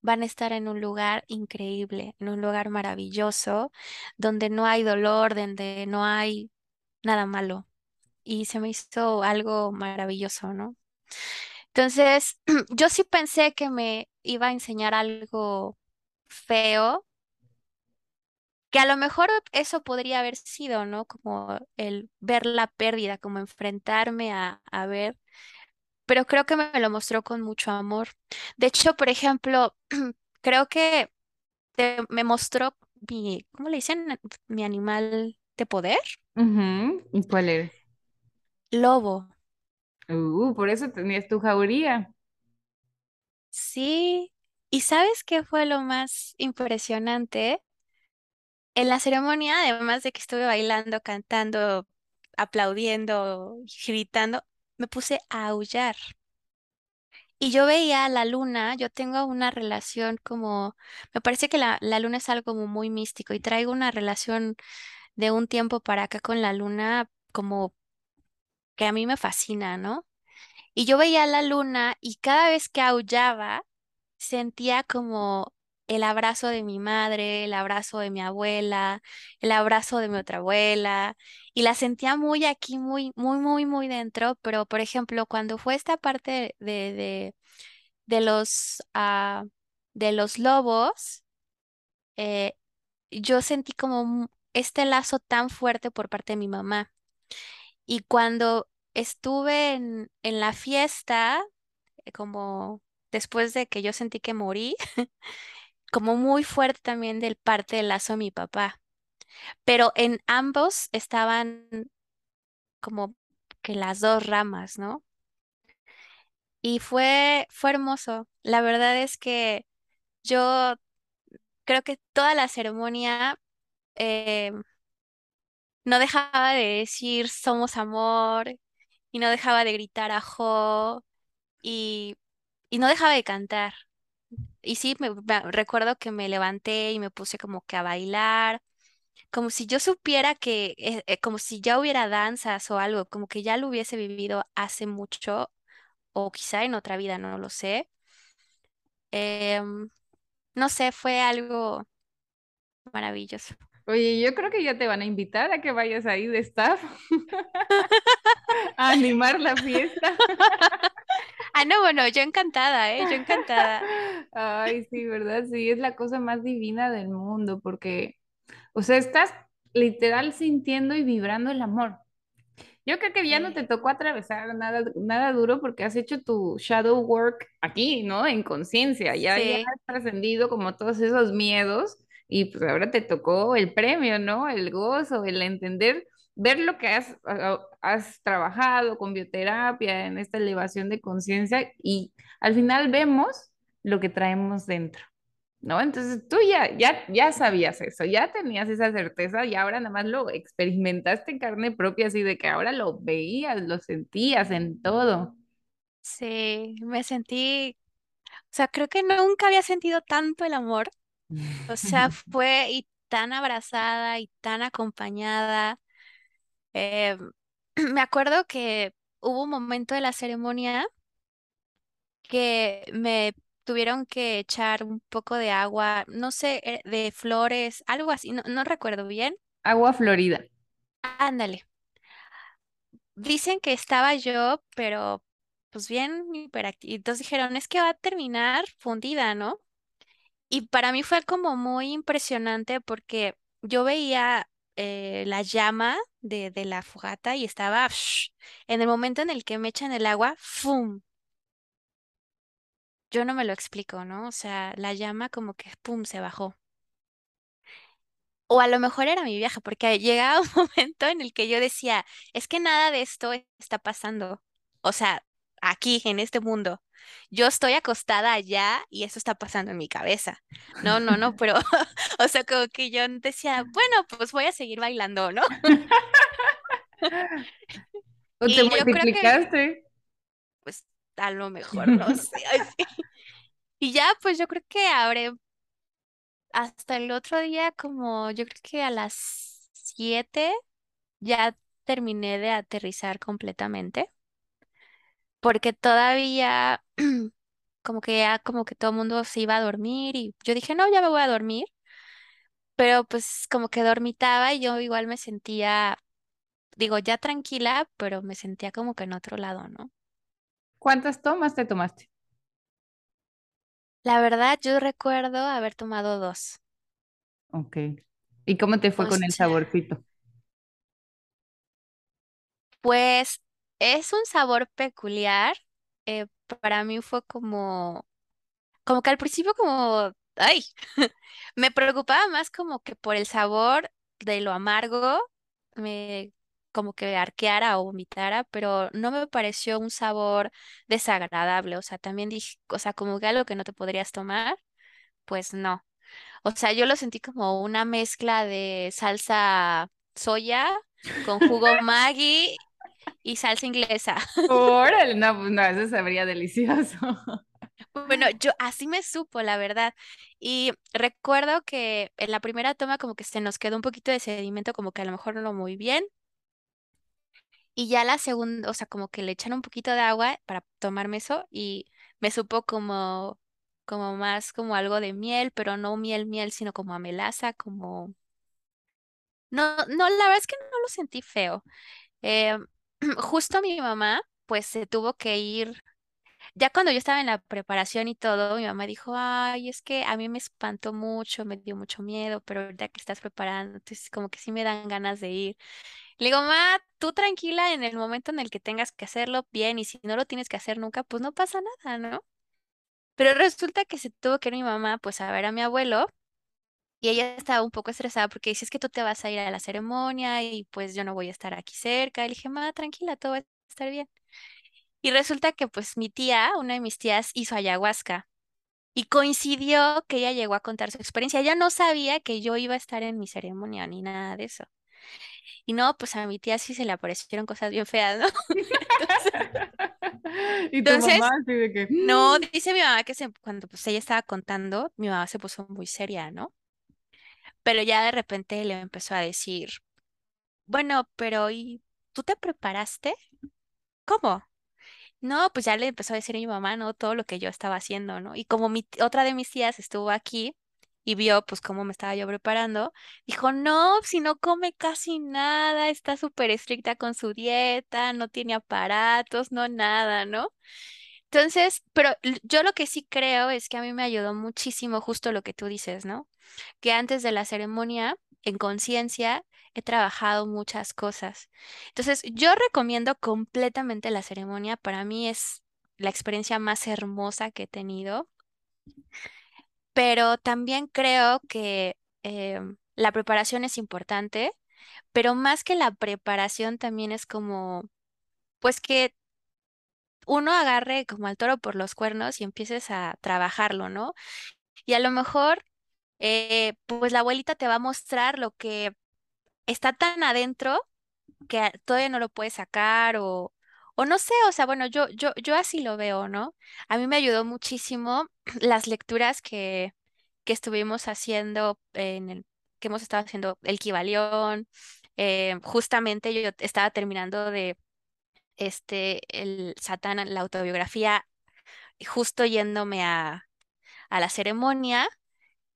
van a estar en un lugar increíble, en un lugar maravilloso, donde no hay dolor, donde no hay nada malo. Y se me hizo algo maravilloso, ¿no? Entonces, *clears throat* yo sí pensé que me iba a enseñar algo feo, que a lo mejor eso podría haber sido, ¿no? Como el ver la pérdida, como enfrentarme a, a ver, pero creo que me lo mostró con mucho amor. De hecho, por ejemplo, *clears throat* creo que me mostró mi, ¿cómo le dicen? Mi animal de poder. ¿Y cuál eres? Lobo. Uh, por eso tenías tu jauría. Sí. ¿Y sabes qué fue lo más impresionante? En la ceremonia, además de que estuve bailando, cantando, aplaudiendo, gritando, me puse a aullar. Y yo veía a la luna, yo tengo una relación como, me parece que la, la luna es algo muy místico y traigo una relación de un tiempo para acá con la luna como que a mí me fascina, ¿no? Y yo veía la luna y cada vez que aullaba sentía como el abrazo de mi madre, el abrazo de mi abuela, el abrazo de mi otra abuela, y la sentía muy aquí, muy, muy, muy, muy dentro, pero por ejemplo, cuando fue esta parte de, de, de los, ah, de los lobos, eh, yo sentí como este lazo tan fuerte por parte de mi mamá. Y cuando estuve en, en la fiesta, eh, como después de que yo sentí que morí, *laughs* como muy fuerte también del parte del lazo de mi papá. Pero en ambos estaban como que las dos ramas, ¿no? Y fue, fue hermoso. La verdad es que yo creo que toda la ceremonia eh, no dejaba de decir somos amor y no dejaba de gritar ajo y, y no dejaba de cantar. Y sí, me, recuerdo que me levanté y me puse como que a bailar, como si yo supiera que, eh, eh, como si ya hubiera danzas o algo, como que ya lo hubiese vivido hace mucho o quizá en otra vida, no lo sé. Em, no sé, fue algo maravilloso. Oye, yo creo que ya te van a invitar a que vayas ahí de staff *laughs* a animar la fiesta. *laughs* Ah, no, bueno, yo encantada, ¿eh? Yo encantada. *laughs* Ay, sí, ¿verdad? Sí, es la cosa más divina del mundo porque, o sea, estás literal sintiendo y vibrando el amor. Yo creo que ya no te tocó atravesar nada, nada duro porque has hecho tu shadow work aquí, ¿no? En conciencia, ya, ya has trascendido como todos esos miedos y pues ahora te tocó el premio, ¿no? El gozo, el entender, ver lo que has, has trabajado con bioterapia en esta elevación de conciencia y al final vemos lo que traemos dentro. ¿no? Entonces tú ya, ya, ya sabías eso, ya tenías esa certeza y ahora nada más lo experimentaste en carne propia, así de que ahora lo veías, lo sentías en todo. sí, me sentí, o sea, creo que nunca había sentido tanto el amor. O sea, *laughs* fue y tan abrazada y tan acompañada. Eh, *clears throat* me acuerdo que hubo un momento de la ceremonia que me tuvieron que echar un poco de agua, no sé, eh, de flores, algo así, no, no recuerdo bien. Agua florida. Ándale. Dicen que estaba yo, pero pues bien hiperactiva. Entonces dijeron, es que va a terminar fundida, ¿no? Y para mí fue como muy impresionante porque yo veía eh, la llama de, de la fogata y estaba ¡fsh! en el momento en el que me echan el agua, ¡fum! Yo no me lo explico, ¿no? O sea, la llama como que ¡pum! se bajó. O a lo mejor era mi viaje, porque llegaba *laughs* un momento en el que yo decía, es que nada de esto está pasando. O sea, aquí, en este mundo. Yo estoy acostada allá y eso está pasando en mi cabeza. No, no, no, pero, *laughs* o sea, como que yo decía, bueno, pues voy a seguir bailando, ¿no? *laughs* ¿O te Y creo que multiplicaste? a lo mejor, no sé. *laughs* Y ya, pues yo creo que habré hasta el otro día, como yo creo que a las 7 ya terminé de aterrizar completamente, porque todavía *clears throat* como que ya como que todo el mundo se iba a dormir y yo dije, no, ya me voy a dormir, pero pues como que dormitaba y yo igual me sentía, digo, ya tranquila, pero me sentía como que en otro lado, ¿no? ¿Cuántas tomas te tomaste? La verdad, yo recuerdo haber tomado dos. Ok. ¿Y cómo te fue O con el saborcito? pues es un sabor peculiar. eh, para mí fue como como que al principio como, ay, *laughs* me preocupaba más como que por el sabor de lo amargo, me como que arqueara o vomitara, pero no me pareció un sabor desagradable, o sea, también dije, o sea, como que algo que no te podrías tomar, pues no. O sea, yo lo sentí como una mezcla de salsa soya con jugo *laughs* Maggi y salsa inglesa. Órale, no, pues no, eso sabría delicioso. Bueno, yo así me supo, la verdad. Y recuerdo que en la primera toma como que se nos quedó un poquito de sedimento, como que a lo mejor no muy bien. Y ya la segunda, o sea, como que le echan un poquito de agua para tomarme eso y me supo como, como más como algo de miel, pero no miel, miel, sino como a melaza, como... No, no, la verdad es que no lo sentí feo. Eh, *clears throat* justo mi mamá, pues se tuvo que ir Ya cuando yo estaba en la preparación y todo, mi mamá dijo, ay, es que a mí me espantó mucho, me dio mucho miedo, pero ahorita que estás preparando, entonces como que sí me dan ganas de ir. Le digo, ma, tú tranquila en el momento en el que tengas que hacerlo bien y si no lo tienes que hacer nunca, pues no pasa nada, ¿no? Pero resulta que se tuvo que ir mi mamá pues a ver a mi abuelo y ella estaba un poco estresada porque dice, es que tú te vas a ir a la ceremonia y pues yo no voy a estar aquí cerca. Y le dije, ma, tranquila, todo va a estar bien. Y resulta que pues mi tía, una de mis tías, hizo ayahuasca y coincidió que ella llegó a contar su experiencia. Ella no sabía que yo iba a estar en mi ceremonia ni nada de eso. Y no, pues a mi tía sí se le aparecieron cosas bien feas, ¿no? *laughs* Entonces, *laughs* Y tu mamá entonces, así de que, no, dice mi mamá que se, cuando pues ella estaba contando, mi mamá se puso muy seria, ¿no? Pero ya de repente le empezó a decir, bueno, pero ¿y tú te preparaste? ¿Cómo? No, pues ya le empezó a decir a mi mamá, ¿no? Todo lo que yo estaba haciendo, ¿no? Y como mi otra de mis tías estuvo aquí y vio pues cómo me estaba yo preparando, dijo, no, si no come casi nada, está súper estricta con su dieta, no tiene aparatos, no nada, ¿no? Entonces, pero yo lo que sí creo es que a mí me ayudó muchísimo justo lo que tú dices, ¿no? Que antes de la ceremonia, en conciencia, he trabajado muchas cosas. Entonces, yo recomiendo completamente la ceremonia. Para mí es la experiencia más hermosa que he tenido, pero también creo que em, la preparación es importante, pero más que la preparación también es como, pues que uno agarre como al toro por los cuernos y empieces a trabajarlo, ¿no? Y a lo mejor, eh, pues la abuelita te va a mostrar lo que está tan adentro que todavía no lo puedes sacar o, o no sé, o sea, bueno, yo, yo, yo así lo veo, ¿no? A mí me ayudó muchísimo *clears throat* las lecturas que, que estuvimos haciendo en el, que hemos estado haciendo el Kybalión. eh, justamente yo estaba terminando de este, el Satán, la autobiografía, justo yéndome a, a la ceremonia.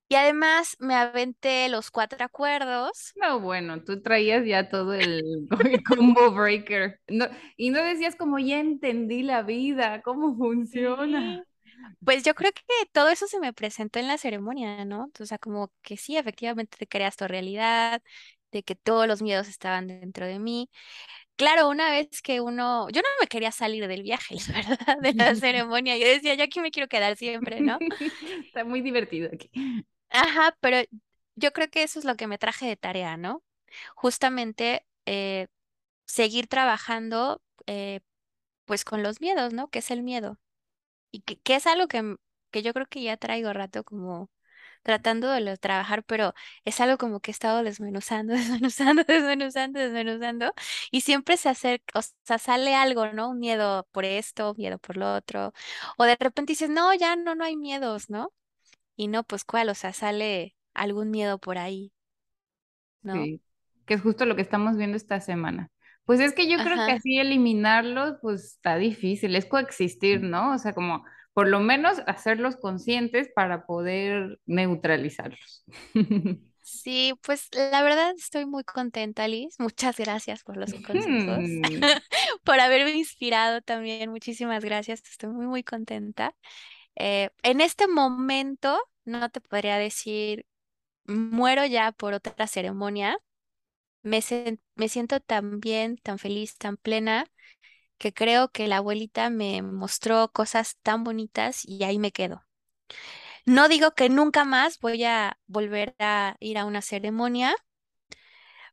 Y además me aventé los cuatro acuerdos. no, bueno, tú traías ya todo el, el *laughs* combo breaker. No, y no decías como ya entendí la vida, cómo funciona. Pues yo creo que todo eso se me presentó en la ceremonia, ¿no? O sea, como que sí, efectivamente te creas tu realidad, de que todos los miedos estaban dentro de mí. Claro, una vez que uno, yo no me quería salir del viaje, *laughs* la verdad, de la *laughs* ceremonia. Yo decía, yo aquí me quiero quedar siempre, ¿no? *laughs* Está muy divertido aquí. Ajá, pero yo creo que eso es lo que me traje de tarea, ¿no? Justamente eh, seguir trabajando, eh, pues con los miedos, ¿no? ¿Qué es el miedo? Y que, que es algo que, que yo creo que ya traigo rato como tratando de lo- trabajar, pero es algo como que he estado desmenuzando, *laughs* desmenuzando, desmenuzando, desmenuzando, y siempre se acerca, o sea, sale algo, ¿no? Un miedo por esto, miedo por lo otro, o de repente dices, no, ya no, no hay miedos, ¿no? Y no, pues cuál, o sea, sale algún miedo por ahí, ¿no? Sí, que es justo lo que estamos viendo esta semana. Pues es que yo creo que así eliminarlos, pues está difícil, es coexistir, ¿no? O sea, como por lo menos hacerlos conscientes para poder neutralizarlos. *laughs* Sí, pues la verdad estoy muy contenta, Liz. Muchas gracias por los consejos, Hmm, *laughs* por haberme inspirado también. Muchísimas gracias. Estoy muy, muy contenta. Eh, en este momento no te podría decir, muero ya por otra ceremonia. Me, me siento tan bien, tan feliz, tan plena, que creo que la abuelita me mostró cosas tan bonitas y ahí me quedo. No digo que nunca más voy a volver a ir a una ceremonia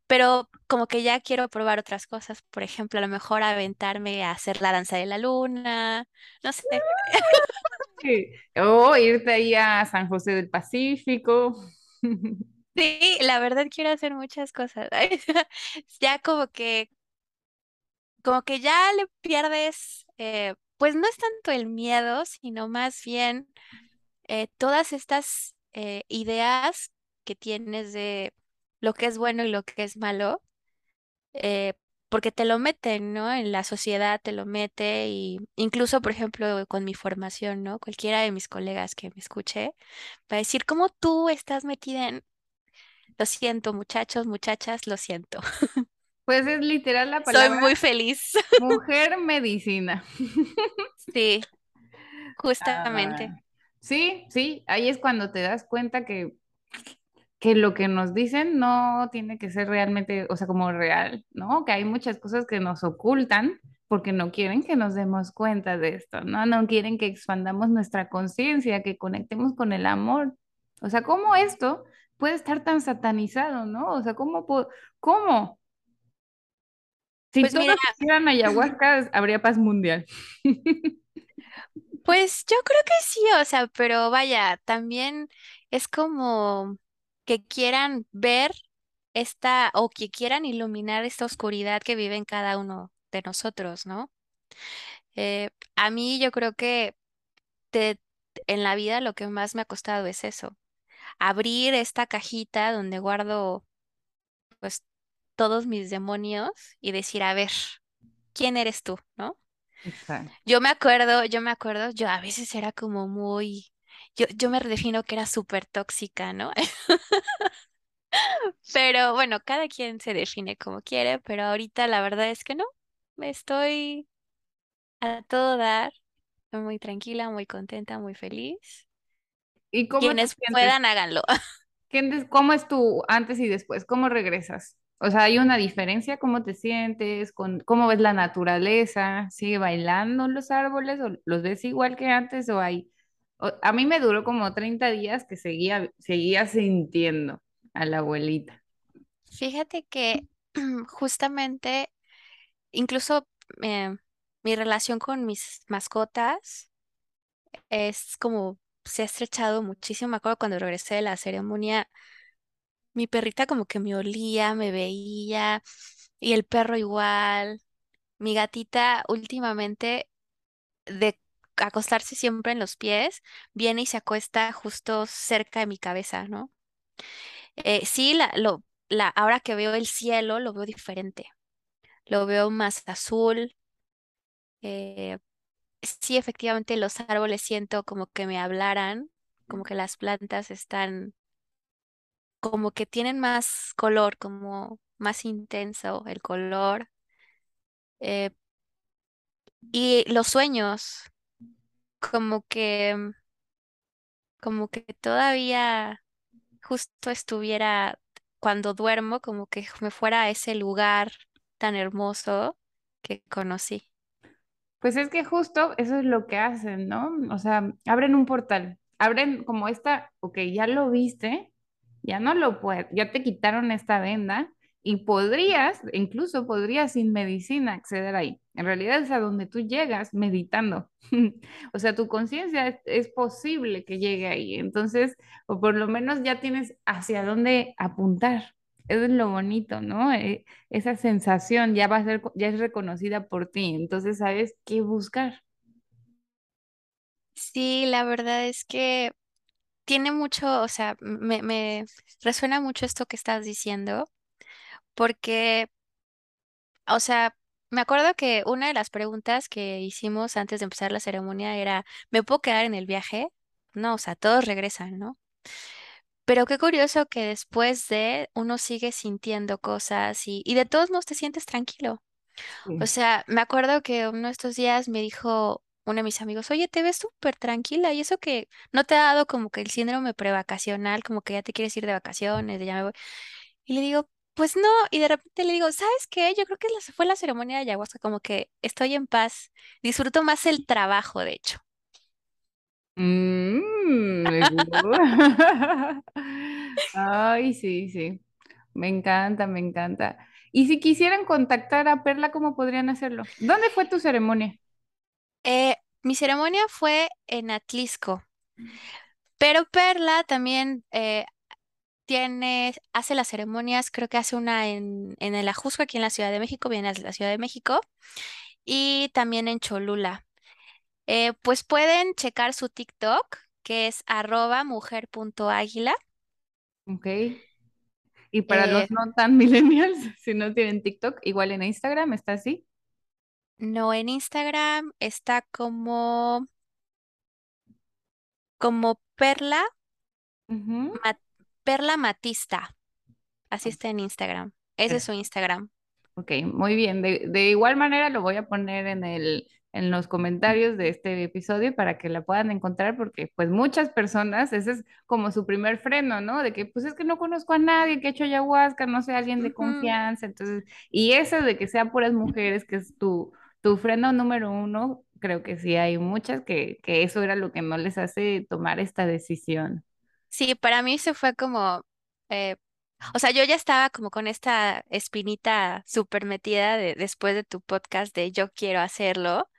pero como que ya quiero probar otras cosas, por ejemplo, a lo mejor aventarme a hacer la danza de la luna, no sé. sí. O irte ahí a San José del Pacífico. *laughs* Sí, la verdad quiero hacer muchas cosas. *laughs* Ya como que, como que ya le pierdes, eh, pues no es tanto el miedo, sino más bien eh, todas estas eh, ideas que tienes de lo que es bueno y lo que es malo eh, porque te lo meten, ¿no? En la sociedad te lo mete y incluso, por ejemplo, con mi formación, ¿no? Cualquiera de mis colegas que me escuche va a decir, ¿cómo tú estás metida en... Lo siento, muchachos, muchachas, lo siento. *laughs* Pues es literal la Soy palabra muy feliz. mujer medicina. *laughs* Sí, Ah, justamente. sí, sí, ahí es cuando te das cuenta que que lo que nos dicen no tiene que ser realmente, o sea, como real, ¿no? Que hay muchas cosas que nos ocultan porque no quieren que nos demos cuenta de esto, ¿no? No quieren que expandamos nuestra conciencia, que conectemos con el amor. O sea, ¿cómo esto puede estar tan satanizado, ¿no? O sea, ¿cómo? ¿Cómo? Si Pues mira, todos hicieran ayahuasca, habría paz mundial. pues yo creo que sí, o sea, pero vaya, también es como que quieran ver esta o que quieran iluminar esta oscuridad que vive en cada uno de nosotros, ¿no? Eh, a mí yo creo que te- en la vida lo que más me ha costado es eso, abrir esta cajita donde guardo pues todos mis demonios y decir, a ver, ¿quién eres tú, no? Exacto. Yo me acuerdo, yo me acuerdo, yo a veces era como muy, yo, yo me defino que era súper tóxica, ¿no? *laughs* Pero bueno, cada quien se define como quiere, pero ahorita la verdad es que no, me estoy a todo dar, muy tranquila, muy contenta, muy feliz. ¿Y cómo Quienes puedan, háganlo. *laughs* ¿Qué des- ¿Cómo es tu antes y después? ¿Cómo regresas? O sea, ¿hay una diferencia? ¿Cómo te sientes? Con, ¿cómo ves la naturaleza? ¿Sigue bailando los árboles? ¿O los ves igual que antes? ¿O hay? a mí me duró como 30 días que seguía, seguía sintiendo a la abuelita. Fíjate que *clears throat* justamente, incluso eh, mi relación con mis mascotas es como se ha estrechado muchísimo. Me acuerdo cuando regresé de la ceremonia, mi perrita como que me olía, me veía, y el perro igual. Mi gatita últimamente de acostarse siempre en los pies, viene y se acuesta justo cerca de mi cabeza, ¿no? Eh, sí, la, lo, la, ahora que veo el cielo, lo veo diferente. Lo veo más azul. eh, sí, efectivamente, los árboles siento como que me hablaran, como que las plantas están, como que tienen más color, como más intenso el color. eh, y los sueños, como que, como que todavía justo estuviera cuando duermo, como que me fuera a ese lugar tan hermoso que conocí. Pues es que justo eso es lo que hacen, ¿no? O sea, abren un portal, abren como esta, ok, ya lo viste, ya no lo puedes, ya te quitaron esta venda y podrías, incluso podrías sin medicina acceder ahí. En realidad es a donde tú llegas meditando. *laughs* O sea, tu conciencia es, posible que llegue ahí. Entonces, o por lo menos ya tienes hacia dónde apuntar. Es lo bonito, ¿no? Eh, esa sensación ya va a ser, ya es reconocida por ti. Entonces, sabes qué buscar. Sí, la verdad es que tiene mucho, o sea, me, me resuena mucho esto que estás diciendo, porque, o sea, me acuerdo que una de las preguntas que hicimos antes de empezar la ceremonia era, ¿me puedo quedar en el viaje? No, o sea, todos regresan, ¿no? Pero qué curioso que después de uno sigue sintiendo cosas y, y de todos modos te sientes tranquilo. O sea, me acuerdo que uno de estos días me dijo uno de mis amigos, oye, te ves súper tranquila y eso que no te ha dado como que el síndrome prevacacional, como que ya te quieres ir de vacaciones, de ya me voy. Y le digo, pues no, y de repente le digo, ¿sabes qué? Yo creo que fue la ceremonia de ayahuasca, como que estoy en paz, disfruto más el trabajo, de hecho. Mm. *laughs* Ay, sí, sí. Me encanta, me encanta. Y si quisieran contactar a Perla, ¿cómo podrían hacerlo? ¿Dónde fue tu ceremonia? Eh, mi ceremonia fue en Atlisco, pero Perla también eh, tiene, hace las ceremonias, creo que hace una en, en el Ajusco, aquí en la Ciudad de México, viene a la Ciudad de México, y también en Cholula. Eh, pues pueden checar su TikTok, que es arroba mujer.águila. Ok. Y para los Eh, no tan millennials, *laughs* si no tienen TikTok, igual en Instagram está así. No en Instagram, está como, como Perla, Ujú. Ma- Perla Matista. Así está en Instagram. Ese es su Instagram. Ok, muy bien. De, de igual manera lo voy a poner en el, en los comentarios de este episodio para que la puedan encontrar porque pues muchas personas, ese es como su primer freno, ¿no? De que pues es que no conozco a nadie que ha hecho ayahuasca, no sé, alguien de Ujú. confianza. Entonces, y eso de que sean puras mujeres, que es tu, tu freno número uno, creo que sí hay muchas que, que eso era lo que no les hace tomar esta decisión. Sí, para mí se fue como, eh, o sea, yo ya estaba como con esta espinita súper metida de, después de tu podcast de yo quiero hacerlo.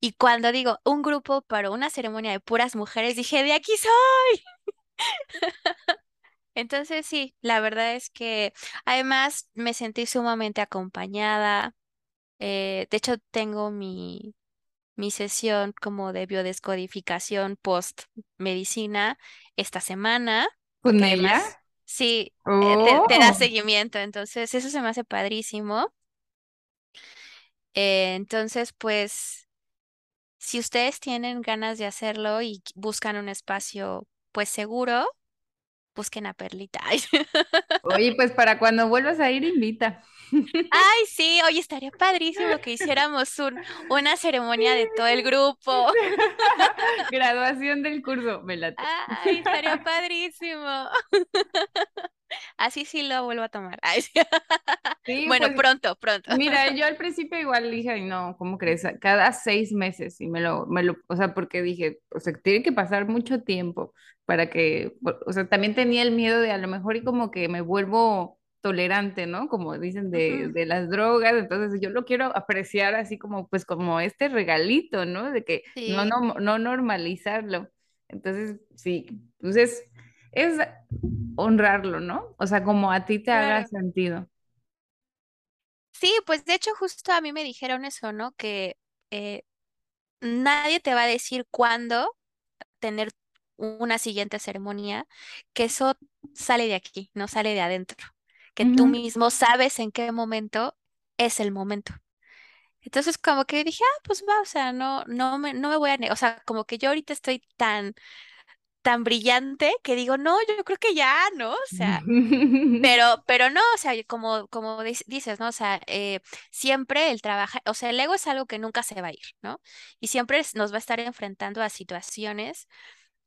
Y cuando digo un grupo para una ceremonia de puras mujeres, dije, de aquí soy. *laughs* Entonces sí, la verdad es que además me sentí sumamente acompañada. Eh, de hecho, tengo mi, mi sesión como de biodescodificación post medicina esta semana, ¿Con ella? sí, eh, te, te da Oh. seguimiento, entonces eso se me hace padrísimo. Eh, entonces, pues, si ustedes tienen ganas de hacerlo y buscan un espacio, pues seguro, busquen a Perlita. Oye, pues *laughs* para cuando vuelvas a ir, invita. Ay, sí, oye, estaría padrísimo que hiciéramos un, una ceremonia de todo el grupo. *laughs* Graduación del curso, me late. Ay, estaría padrísimo. *laughs* Así sí lo vuelvo a tomar. *laughs* Sí. Bueno, pues pronto, pronto. mira, *laughs* yo al principio igual dije, "Ay, no, ¿cómo crees? Cada seis meses y me lo, me lo, o sea, porque dije, o sea, tiene que pasar mucho tiempo para que, o sea, también tenía el miedo de a lo mejor y como que me vuelvo tolerante, ¿no? Como dicen de, de las drogas, entonces yo lo quiero apreciar así como, pues como este regalito, ¿no? De que no, Sí, no, no normalizarlo. Entonces, sí, pues es, honrarlo, ¿no? O sea, como a ti te haga claro. sentido. Sí, pues de hecho justo a mí me dijeron eso, ¿no? Que eh, nadie te va a decir cuándo tener una siguiente ceremonia, que eso sale de aquí, no sale de adentro, que tú mismo sabes en qué momento es el momento. Entonces como que dije, ah, pues va, o sea, no, no me, no me voy a, o sea, como que yo ahorita estoy tan, tan brillante que digo, no, yo creo que ya, ¿no? O sea, *laughs* pero, pero no, o sea, como, como dices, ¿no? O sea, eh, siempre el trabajo, o sea, el ego es algo que nunca se va a ir, ¿no? Y siempre nos va a estar enfrentando a situaciones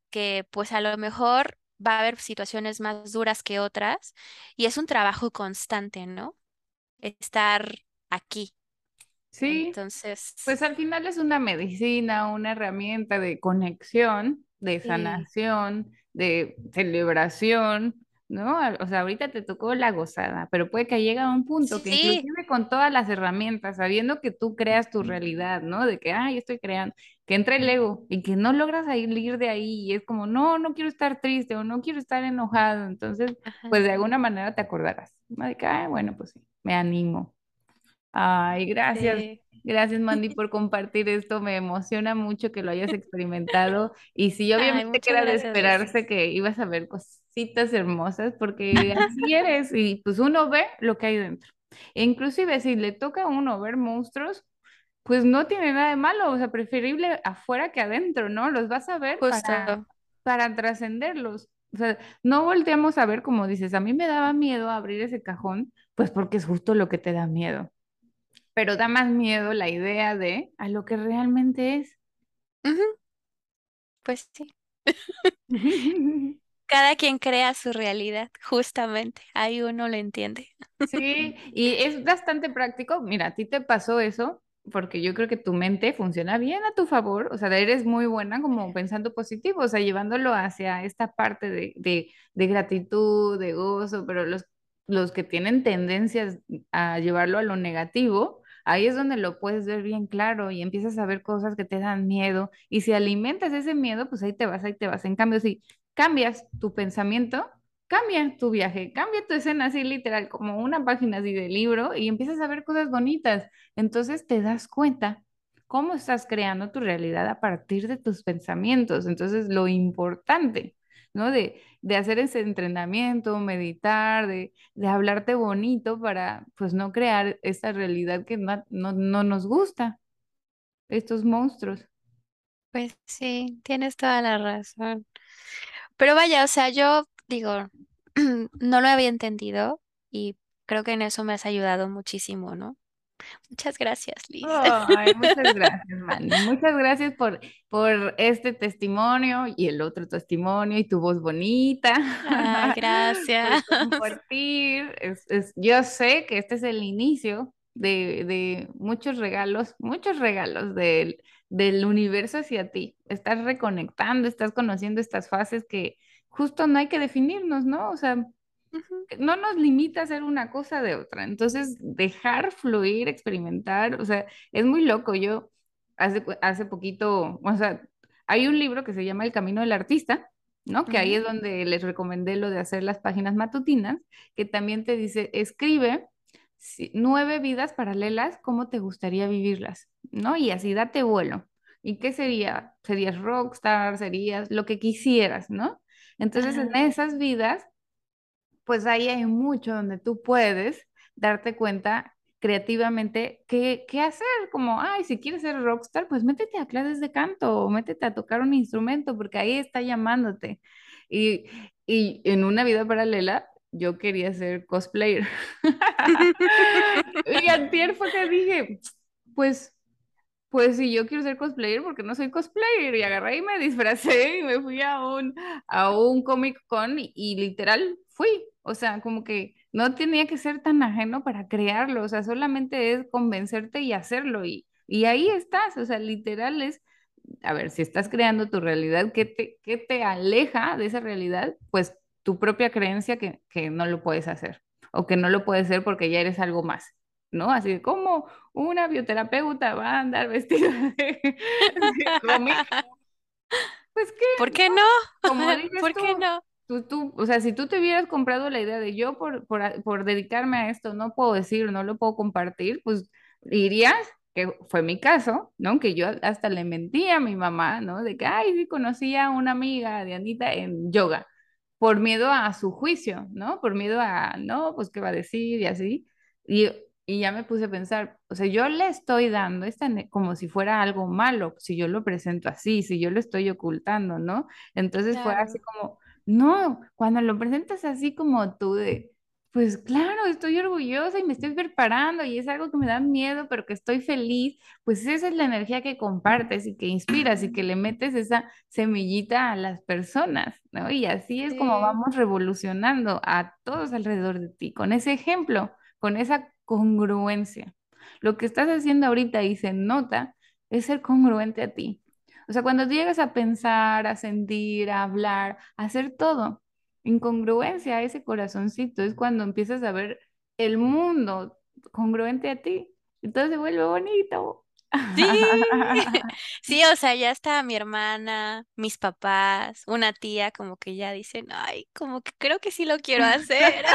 que pues a lo mejor va a haber situaciones más duras que otras y es un trabajo constante, ¿no? Estar aquí. Sí, Entonces, pues al final es una medicina, una herramienta de conexión, de sí, sanación, de celebración. ¿no? O sea, ahorita te tocó la gozada, pero puede que llegue a un punto que inclusive con todas las herramientas, sabiendo que tú creas tu realidad, ¿no? De que, ay, estoy creando, que entra el ego y que no logras salir de ahí y es como, no, no quiero estar triste o no quiero estar enojado, entonces, ajá, pues de alguna manera te acordarás, ¿no? De que, ay, bueno, pues sí, me animo. Ay, gracias. sí. Gracias, Mandy, *laughs* por compartir esto. Me emociona mucho que lo hayas experimentado. Y sí, Ay, obviamente que muchas era de esperarse que ibas a ver cositas hermosas, porque así eres. Y pues uno ve lo que hay dentro. E inclusive si le toca a uno ver monstruos, pues no tiene nada de malo. O sea, preferible afuera que adentro, ¿no? Los vas a ver para, para trascenderlos. O sea, no volteamos a ver como dices, a mí me daba miedo abrir ese cajón, pues porque es justo lo que te da miedo pero da más miedo la idea de a lo que realmente es. Ujú, Pues sí. *laughs* Cada quien crea su realidad, justamente. Ahí uno lo entiende. Sí, *laughs* y es bastante práctico. Mira, a ti te pasó eso porque yo creo que tu mente funciona bien a tu favor, o sea, eres muy buena como pensando positivo, o sea, llevándolo hacia esta parte de, de, de gratitud, de gozo, pero los, los que tienen tendencias a llevarlo a lo negativo, ahí es donde lo puedes ver bien claro y empiezas a ver cosas que te dan miedo, y si alimentas ese miedo, pues ahí te vas, ahí te vas. En cambio, si cambias tu pensamiento, cambia tu viaje, cambia tu escena así literal, como una página así de libro y empiezas a ver cosas bonitas. Entonces te das cuenta cómo estás creando tu realidad a partir de tus pensamientos. Entonces lo importante, ¿no? De, de hacer ese entrenamiento, meditar, de, de hablarte bonito para pues no crear esa realidad que no, no, no nos gusta, estos monstruos. Pues sí, tienes toda la razón. Pero vaya, o sea, yo digo, *clears throat* no lo había entendido y creo que en eso me has ayudado muchísimo, ¿no? Muchas gracias, Liz. Ay, muchas *laughs* gracias, Manny. Muchas gracias por, por este testimonio y el otro testimonio y tu voz bonita, Ay, *laughs* por gracias. compartir. Es, es- yo sé que este es el inicio de, de muchos regalos, muchos regalos del, del universo hacia ti. Estás reconectando, estás conociendo estas fases que justo no hay que definirnos, ¿no? O sea, no nos limita a hacer una cosa de otra. Entonces, dejar fluir, experimentar, o sea, es muy loco. Yo hace, hace poquito, o sea, hay un libro que se llama El Camino del Artista, ¿no? Que ahí es donde les recomendé lo de hacer las páginas matutinas, que también te dice, escribe nueve vidas paralelas, ¿cómo te gustaría vivirlas? ¿No? Y así date vuelo. ¿Y qué sería? Serías rockstar, serías lo que quisieras, ¿no? Entonces, en esas vidas pues ahí hay mucho donde tú puedes darte cuenta creativamente qué, qué hacer, como, ay, si quieres ser rockstar, pues métete a clases de canto o métete a tocar un instrumento, porque ahí está llamándote. Y, y en una vida paralela, yo quería ser cosplayer. *laughs* *laughs* Y antier fue que dije, pues pues sí, yo quiero ser cosplayer porque no soy cosplayer y agarré y me disfracé y me fui a un, a un Comic Con y, literal fui. O sea, como que no tenía que ser tan ajeno para crearlo, o sea, solamente es convencerte y hacerlo y, y ahí estás, o sea, literal es, a ver, si estás creando tu realidad, ¿qué te, qué te aleja de esa realidad? Pues tu propia creencia que, que no lo puedes hacer o que no lo puedes hacer porque ya eres algo más. ¿No? Así como una bioterapeuta va a andar vestida de, de cómic, pues qué, ¿Por qué no? como *laughs* dices ¿Por qué no? tú, tú, o sea, si tú te hubieras comprado la idea de yo por, por, por dedicarme a esto no puedo decir, no lo puedo compartir, pues dirías que fue mi caso, ¿no? Que yo hasta le mentí a mi mamá, ¿no? De que, ay, sí, conocí a una amiga de Anita en yoga, por miedo a su juicio, ¿no? Por miedo a, no, pues qué va a decir y así. Y, y ya me puse a pensar, o sea, yo le estoy dando esta, como si fuera algo malo, si yo lo presento así, si yo lo estoy ocultando, ¿no? Entonces fue así como, no, cuando lo presentas así como tú de, pues claro, estoy orgullosa y me estoy preparando y es algo que me da miedo, pero que estoy feliz, pues esa es la energía que compartes y que inspiras y que le metes esa semillita a las personas, ¿no? Y así es como vamos revolucionando a todos alrededor de ti, con ese ejemplo, con esa congruencia. Lo que estás haciendo ahorita y se nota es ser congruente a ti. O sea, cuando tú llegas a pensar, a sentir, a hablar, a hacer todo, incongruencia a ese corazoncito, es cuando empiezas a ver el mundo congruente a ti. Entonces se vuelve bonito. Sí, *laughs* sí, o sea, ya está mi hermana, mis papás, una tía, como que ya dicen, ay, como que creo que sí lo quiero hacer.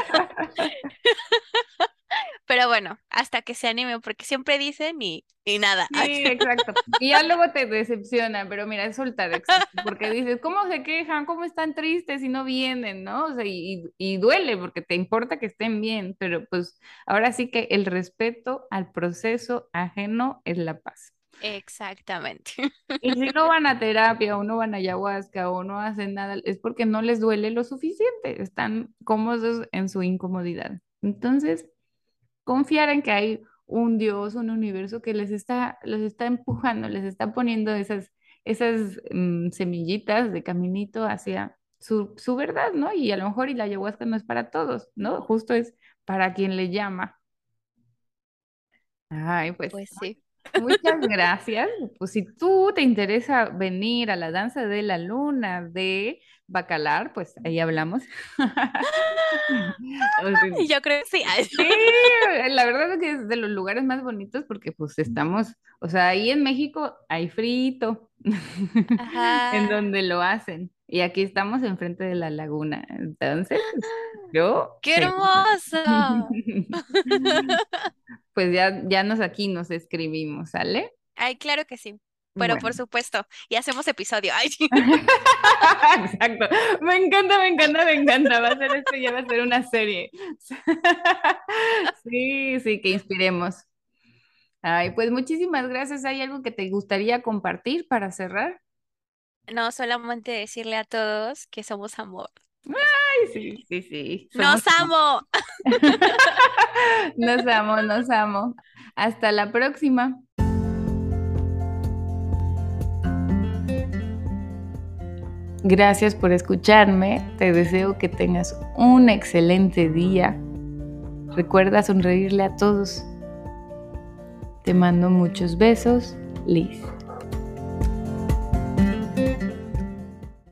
*laughs* Pero bueno, hasta que se anime, porque siempre dicen y, y nada. *laughs* Sí, exacto. Y ya luego te decepciona, pero mira, es soltar, exacto, porque dices, ¿cómo se quejan? ¿Cómo están tristes si no vienen? ¿No? O sea, y, y duele porque te importa que estén bien, pero pues ahora sí que el respeto al proceso ajeno es la paz. Exactamente. Y si no *laughs* van a terapia o no van a ayahuasca o no hacen nada, es porque no les duele lo suficiente, están cómodos en su incomodidad. Entonces, confiar en que hay un Dios, un universo que les está, les está empujando, les está poniendo esas, esas mm, semillitas de caminito hacia su, su verdad, ¿no? Y a lo mejor y la ayahuasca no es para todos, ¿no? Justo es para quien le llama. Ay, pues, Pues sí. Muchas gracias. Pues si tú te interesa venir a la danza de la luna de Bacalar, pues ahí hablamos. *laughs* Yo creo que sí. *laughs* Sí, la verdad es que es de los lugares más bonitos porque pues estamos, o sea, ahí en México hay frito, *laughs* en donde lo hacen, y aquí estamos enfrente de la laguna, entonces *gasps* yo ¡Qué hermoso! *laughs* Pues ya, ya nos aquí nos escribimos, ¿sale? Ay, claro que sí. Pero por supuesto. Y hacemos episodio. Ay. *laughs* Exacto. Me encanta, me encanta, me encanta. Va a ser esto, ya va a ser una serie. *laughs* Sí, sí, que inspiremos. Ay, pues muchísimas gracias. ¿Hay algo que te gustaría compartir para cerrar? No solamente decirle a todos que somos amor. Ay, sí, sí, sí. Somos ¡Nos amo! *laughs* Nos amo, nos amo. Hasta la próxima. Gracias por escucharme. Te deseo que tengas un excelente día. Recuerda sonreírle a todos. Te mando muchos besos, Liz.